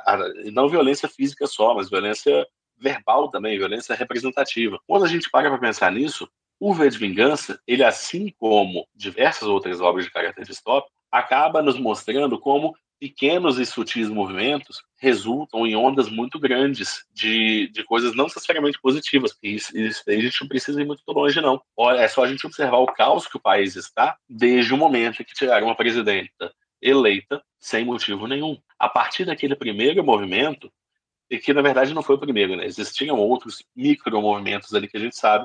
não violência física só, mas violência verbal também, violência representativa. Quando a gente para para pensar nisso, o V de Vingança, ele assim como diversas outras obras de caráter distópico, acaba nos mostrando como pequenos e sutis movimentos resultam em ondas muito grandes de, de coisas não necessariamente positivas. E isso, isso a gente não precisa ir muito longe, não. É só a gente observar o caos que o país está desde o momento em que tiraram uma presidenta eleita sem motivo nenhum. A partir daquele primeiro movimento, e que na verdade não foi o primeiro, né? existiam outros micro-movimentos ali que a gente sabe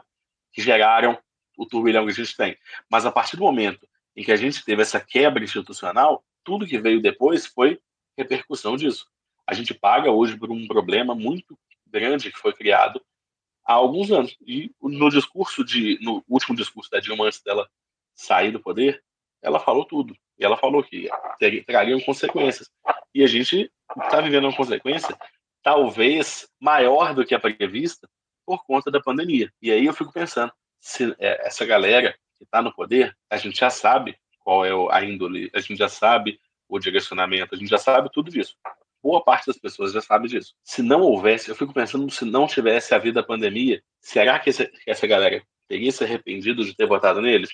que geraram o turbilhão que a gente tem. Mas a partir do momento em que a gente teve essa quebra institucional, tudo que veio depois foi repercussão disso. A gente paga hoje por um problema muito grande que foi criado há alguns anos. E no discurso de, no último discurso da Dilma antes dela sair do poder, ela falou tudo. E ela falou que trariam consequências. E a gente está vivendo uma consequência talvez maior do que a prevista por conta da pandemia. E aí eu fico pensando, se é, essa galera que está no poder, a gente já sabe qual é a índole, a gente já sabe o direcionamento, a gente já sabe tudo disso. Boa parte das pessoas já sabe disso. Se não houvesse, eu fico pensando, se não tivesse havido a pandemia, será que essa, essa galera teria se arrependido de ter votado neles?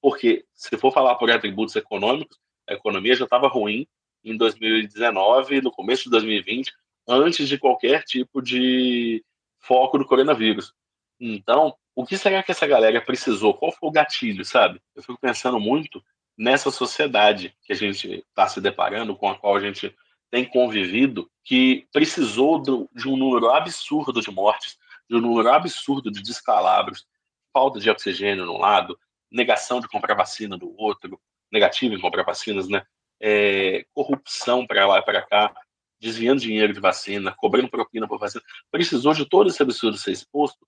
Porque, se for falar por atributos econômicos, a economia já estava ruim em 2019, no começo de 2020, antes de qualquer tipo de foco do coronavírus. Então, o que será que essa galera precisou? Qual foi o gatilho, sabe? Eu fico pensando muito nessa sociedade que a gente está se deparando, com a qual a gente tem convivido, que precisou do, de um número absurdo de mortes, de um número absurdo de descalabros, falta de oxigênio no lado, negação de comprar vacina do outro, negativo em comprar vacinas, né? É, corrupção para lá e para cá, desviando dinheiro de vacina, cobrando propina por vacina. Precisou de todo esse absurdo ser exposto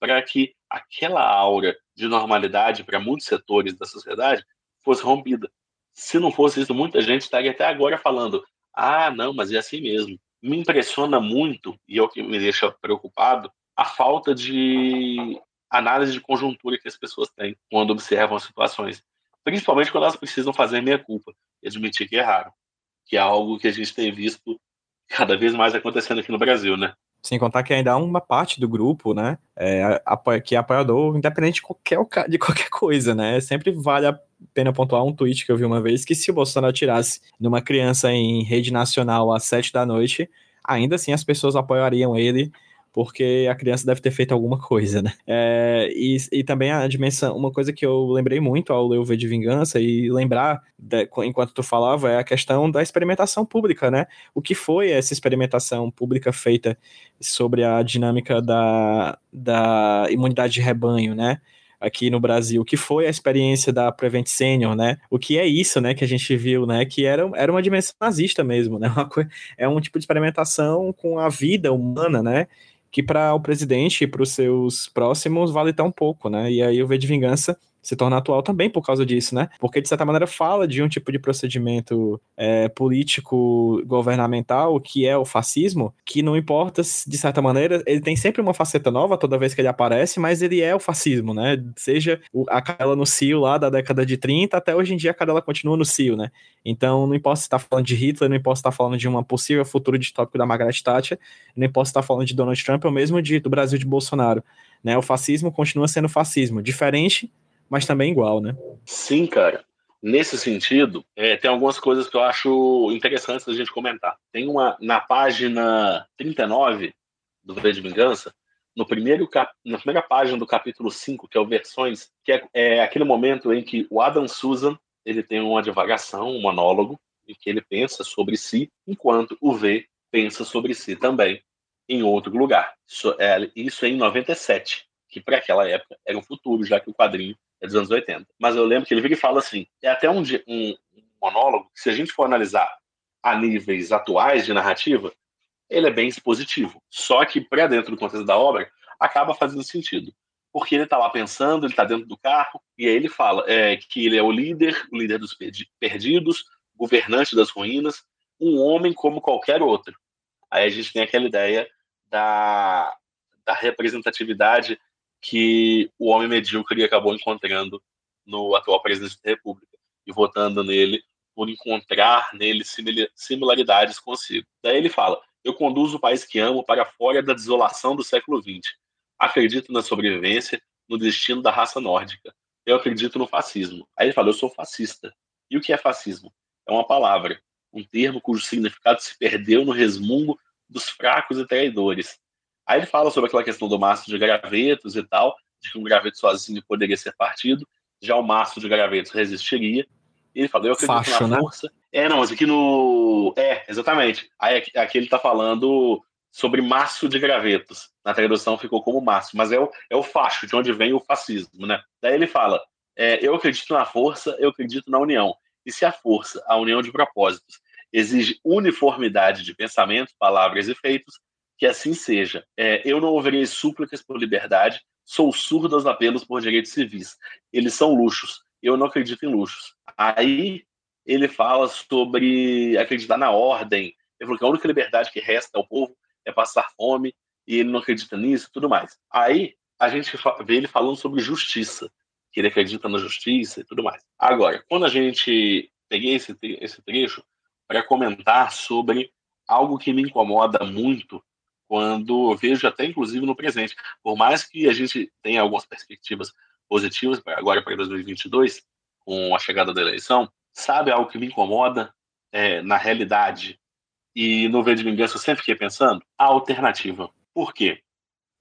para que aquela aura de normalidade para muitos setores da sociedade fosse rompida. Se não fosse isso, muita gente estaria até agora falando: ah, não, mas é assim mesmo. Me impressiona muito, e é o que me deixa preocupado, a falta de análise de conjuntura que as pessoas têm quando observam as situações. Principalmente quando elas precisam fazer meia-culpa e admitir que erraram. Que é algo que a gente tem visto cada vez mais acontecendo aqui no Brasil, né? Sem contar que ainda há uma parte do grupo, né, é, que é apoiador, independente de qualquer, de qualquer coisa, né? Sempre vale a pena pontuar um tweet que eu vi uma vez que se o Bolsonaro tirasse numa criança em rede nacional às sete da noite, ainda assim as pessoas apoiariam ele porque a criança deve ter feito alguma coisa, né? É, e, e também a dimensão, uma coisa que eu lembrei muito ao ler o V de Vingança e lembrar, de, enquanto tu falava, é a questão da experimentação pública, né? O que foi essa experimentação pública feita sobre a dinâmica da, da imunidade de rebanho, né? Aqui no Brasil, que foi a experiência da Prevent Senior, né? O que é isso, né, que a gente viu, né, que era, era uma dimensão nazista mesmo, né? É um tipo de experimentação com a vida humana, né? que para o presidente e para os seus próximos vale tão pouco, né? E aí o V de Vingança se torna atual também por causa disso, né? Porque, de certa maneira, fala de um tipo de procedimento é, político governamental que é o fascismo, que não importa, de certa maneira, ele tem sempre uma faceta nova toda vez que ele aparece, mas ele é o fascismo, né? Seja a cadela no CIO lá da década de 30, até hoje em dia a cadela continua no CIO, né? Então, não importa se está falando de Hitler, não importa se está falando de uma possível futuro distópico da Margaret Thatcher, não importa se está falando de Donald Trump ou mesmo de, do Brasil de Bolsonaro. Né? O fascismo continua sendo fascismo, diferente mas também igual, né? Sim, cara. Nesse sentido, é, tem algumas coisas que eu acho interessantes da gente comentar. Tem uma na página 39 do V de Vingança, no primeiro cap, na primeira página do capítulo 5, que é o Versões, que é, é aquele momento em que o Adam Susan ele tem uma divagação, um monólogo, em que ele pensa sobre si, enquanto o V pensa sobre si também em outro lugar. Isso é, isso é em 97, que para aquela época era um futuro, já que o quadrinho é dos anos 80. Mas eu lembro que ele vira e fala assim: é até um, um, monólogo que, se a gente for analisar a níveis atuais de narrativa, ele é bem expositivo. Só que, para dentro do contexto da obra, acaba fazendo sentido. Porque ele está lá pensando, ele está dentro do carro, e aí ele fala é, que ele é o líder, o líder dos perdidos, governante das ruínas, um homem como qualquer outro. Aí a gente tem aquela ideia da, da representatividade que o homem medíocre acabou encontrando no atual presidente da República e votando nele por encontrar nele similaridades consigo. Daí ele fala: Eu conduzo o país que amo para fora da desolação do século XX. Acredito na sobrevivência, no destino da raça nórdica. Eu acredito no fascismo. Aí ele fala: Eu sou fascista. E o que é fascismo? É uma palavra, um termo cujo significado se perdeu no resmungo dos fracos e traidores. Aí ele fala sobre aquela questão do maço de gravetos e tal, de que um graveto sozinho poderia ser partido, já o maço de gravetos resistiria. E ele falou, eu acredito Facho, na né? força. É, não, mas aqui no. É, exatamente. Aí aqui, aqui ele está falando sobre maço de gravetos. Na tradução ficou como maço, mas é o, é o facho, de onde vem o fascismo, né? Daí ele fala: é, eu acredito na força, eu acredito na união. E se a força, a união de propósitos, exige uniformidade de pensamento, palavras e feitos, que assim seja. É, eu não ouvirei súplicas por liberdade, sou surdo aos apelos por direitos civis. Eles são luxos. Eu não acredito em luxos. Aí ele fala sobre acreditar na ordem. Ele falou que a única liberdade que resta ao povo é passar fome e ele não acredita nisso tudo mais. Aí a gente vê ele falando sobre justiça, que ele acredita na justiça e tudo mais. Agora, quando a gente peguei esse, esse trecho para comentar sobre algo que me incomoda muito quando vejo até inclusive no presente. Por mais que a gente tenha algumas perspectivas positivas agora para 2022, com a chegada da eleição, sabe algo que me incomoda é, na realidade e no V de Vingança eu sempre fiquei pensando? A alternativa. Por quê?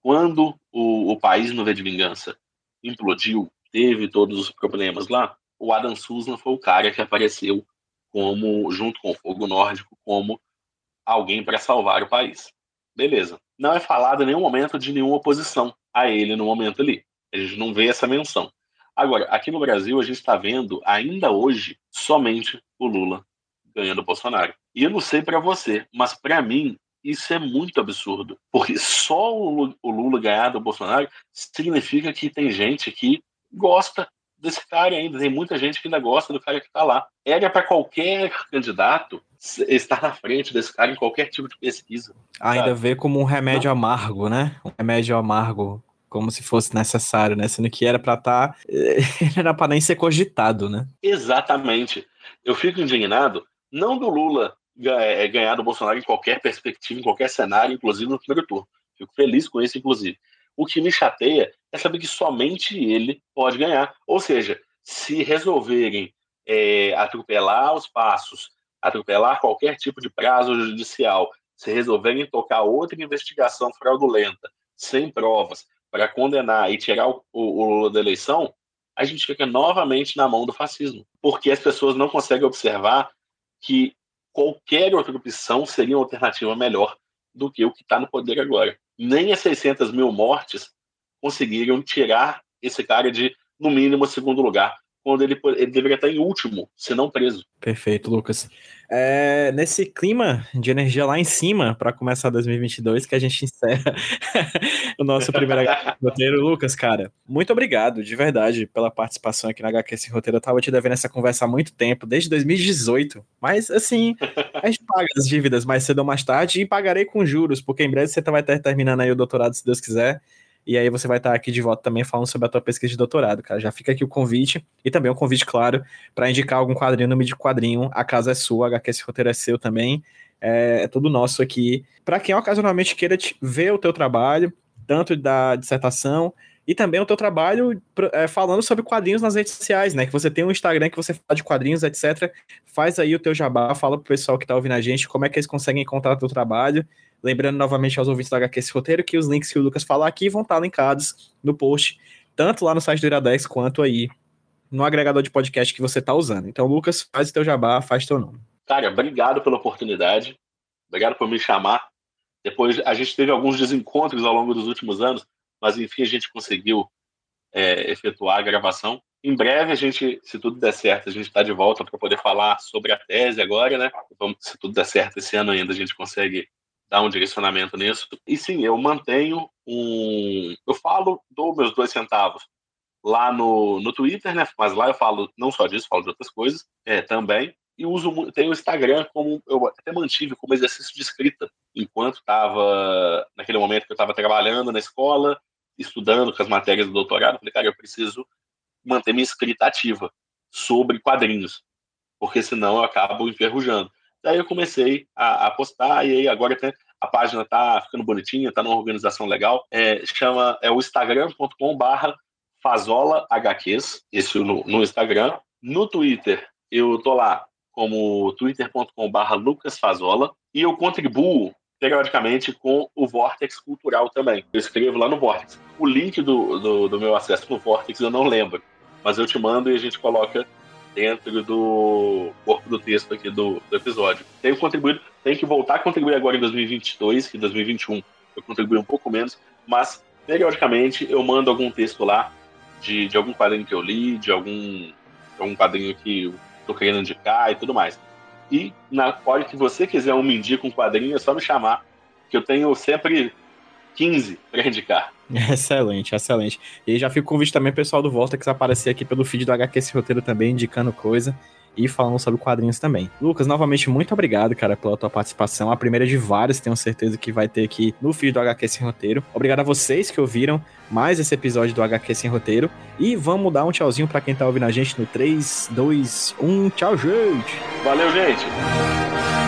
Quando o, o país no V de Vingança implodiu, teve todos os problemas lá, o Adam Susan foi o cara que apareceu como, junto com o Fogo Nórdico, como alguém para salvar o país. Beleza. Não é falado em nenhum momento de nenhuma oposição a ele no momento ali. A gente não vê essa menção. Agora, aqui no Brasil, a gente está vendo, ainda hoje, somente o Lula ganhando o Bolsonaro. E eu não sei para você, mas para mim, isso é muito absurdo. Porque só o Lula ganhar do Bolsonaro significa que tem gente que gosta desse cara ainda. Tem muita gente que ainda gosta do cara que está lá. Era para qualquer candidato estar na frente desse cara em qualquer tipo de pesquisa. Ainda sabe? vê como um remédio Não. amargo, né? Um remédio amargo, como se fosse necessário, né? Sendo que era para estar. Tá... era para nem ser cogitado, né? Exatamente. Eu fico indignado, não do Lula é, ganhar do Bolsonaro em qualquer perspectiva, em qualquer cenário, inclusive no primeiro turno. Fico feliz com isso, inclusive. O que me chateia é saber que somente ele pode ganhar. Ou seja, se resolverem é, atropelar os passos, atropelar qualquer tipo de prazo judicial, se resolverem tocar outra investigação fraudulenta, sem provas, para condenar e tirar o, o, o Lula da eleição, a gente fica novamente na mão do fascismo. Porque as pessoas não conseguem observar que qualquer outra opção seria uma alternativa melhor do que o que está no poder agora nem as 600 mil mortes conseguiram tirar esse cara de, no mínimo, segundo lugar. Quando ele, ele deveria estar em último, se não preso. Perfeito, Lucas. É, nesse clima de energia lá em cima, para começar 2022, que a gente encerra o nosso primeiro roteiro. Lucas, cara, muito obrigado, de verdade, pela participação aqui na HQ Esse Roteiro. Eu tava te devendo essa conversa há muito tempo, desde 2018. Mas, assim, a gente paga as dívidas mais cedo ou mais tarde e pagarei com juros, porque em breve você vai estar terminando aí o doutorado, se Deus quiser. E aí você vai estar aqui de volta também falando sobre a tua pesquisa de doutorado, cara. Já fica aqui o convite e também o um convite, claro, para indicar algum quadrinho no mídia quadrinho. A casa é sua, HQ esse roteiro é seu também. É, é tudo nosso aqui. Para quem ocasionalmente queira ver o teu trabalho, tanto da dissertação e também o teu trabalho é, falando sobre quadrinhos nas redes sociais, né? Que você tem um Instagram que você fala de quadrinhos, etc. Faz aí o teu jabá, fala pro pessoal que tá ouvindo a gente como é que eles conseguem encontrar o teu trabalho Lembrando novamente aos ouvintes do HQ esse roteiro que os links que o Lucas falar aqui vão estar linkados no post, tanto lá no site do Iradex quanto aí no agregador de podcast que você está usando. Então, Lucas, faz o teu jabá, faz teu nome. Cara, obrigado pela oportunidade. Obrigado por me chamar. Depois, a gente teve alguns desencontros ao longo dos últimos anos, mas enfim, a gente conseguiu é, efetuar a gravação. Em breve, a gente, se tudo der certo, a gente está de volta para poder falar sobre a tese agora, né? Vamos, se tudo der certo esse ano ainda, a gente consegue dar um direcionamento nisso. E sim, eu mantenho um. Eu falo, dou meus dois centavos lá no, no Twitter, né? Mas lá eu falo não só disso, falo de outras coisas é, também. E uso tenho o Instagram como eu até mantive como exercício de escrita enquanto estava naquele momento que eu estava trabalhando na escola, estudando com as matérias do doutorado. Falei, cara, eu preciso manter minha escrita ativa sobre quadrinhos, porque senão eu acabo enferrujando. Daí eu comecei a, a postar, e aí agora a página tá ficando bonitinha, tá numa organização legal. É, chama, é o instagram.com barra Fazola HQs, esse no, no Instagram. No Twitter, eu tô lá como twitter.com barra Lucas Fazola, e eu contribuo periodicamente com o Vortex Cultural também. Eu escrevo lá no Vortex. O link do, do, do meu acesso no Vortex eu não lembro, mas eu te mando e a gente coloca dentro do corpo do texto aqui do, do episódio. Tenho contribuído, tenho que voltar a contribuir agora em 2022, que em 2021 eu contribuí um pouco menos, mas periodicamente eu mando algum texto lá de, de algum quadrinho que eu li, de algum, algum quadrinho que eu tô querendo indicar e tudo mais. E na hora que você quiser um me indica um quadrinho, é só me chamar, que eu tenho sempre 15 para indicar. Excelente, excelente. E já fica o convite também pessoal do Volta que aparecer aqui pelo feed do HQ esse roteiro também, indicando coisa e falando sobre quadrinhos também. Lucas, novamente, muito obrigado, cara, pela tua participação. A primeira de várias, tenho certeza que vai ter aqui no feed do HQ Sem Roteiro. Obrigado a vocês que ouviram mais esse episódio do HQ Sem Roteiro. E vamos dar um tchauzinho para quem tá ouvindo a gente no 3, 2, 1. Tchau, gente! Valeu, gente!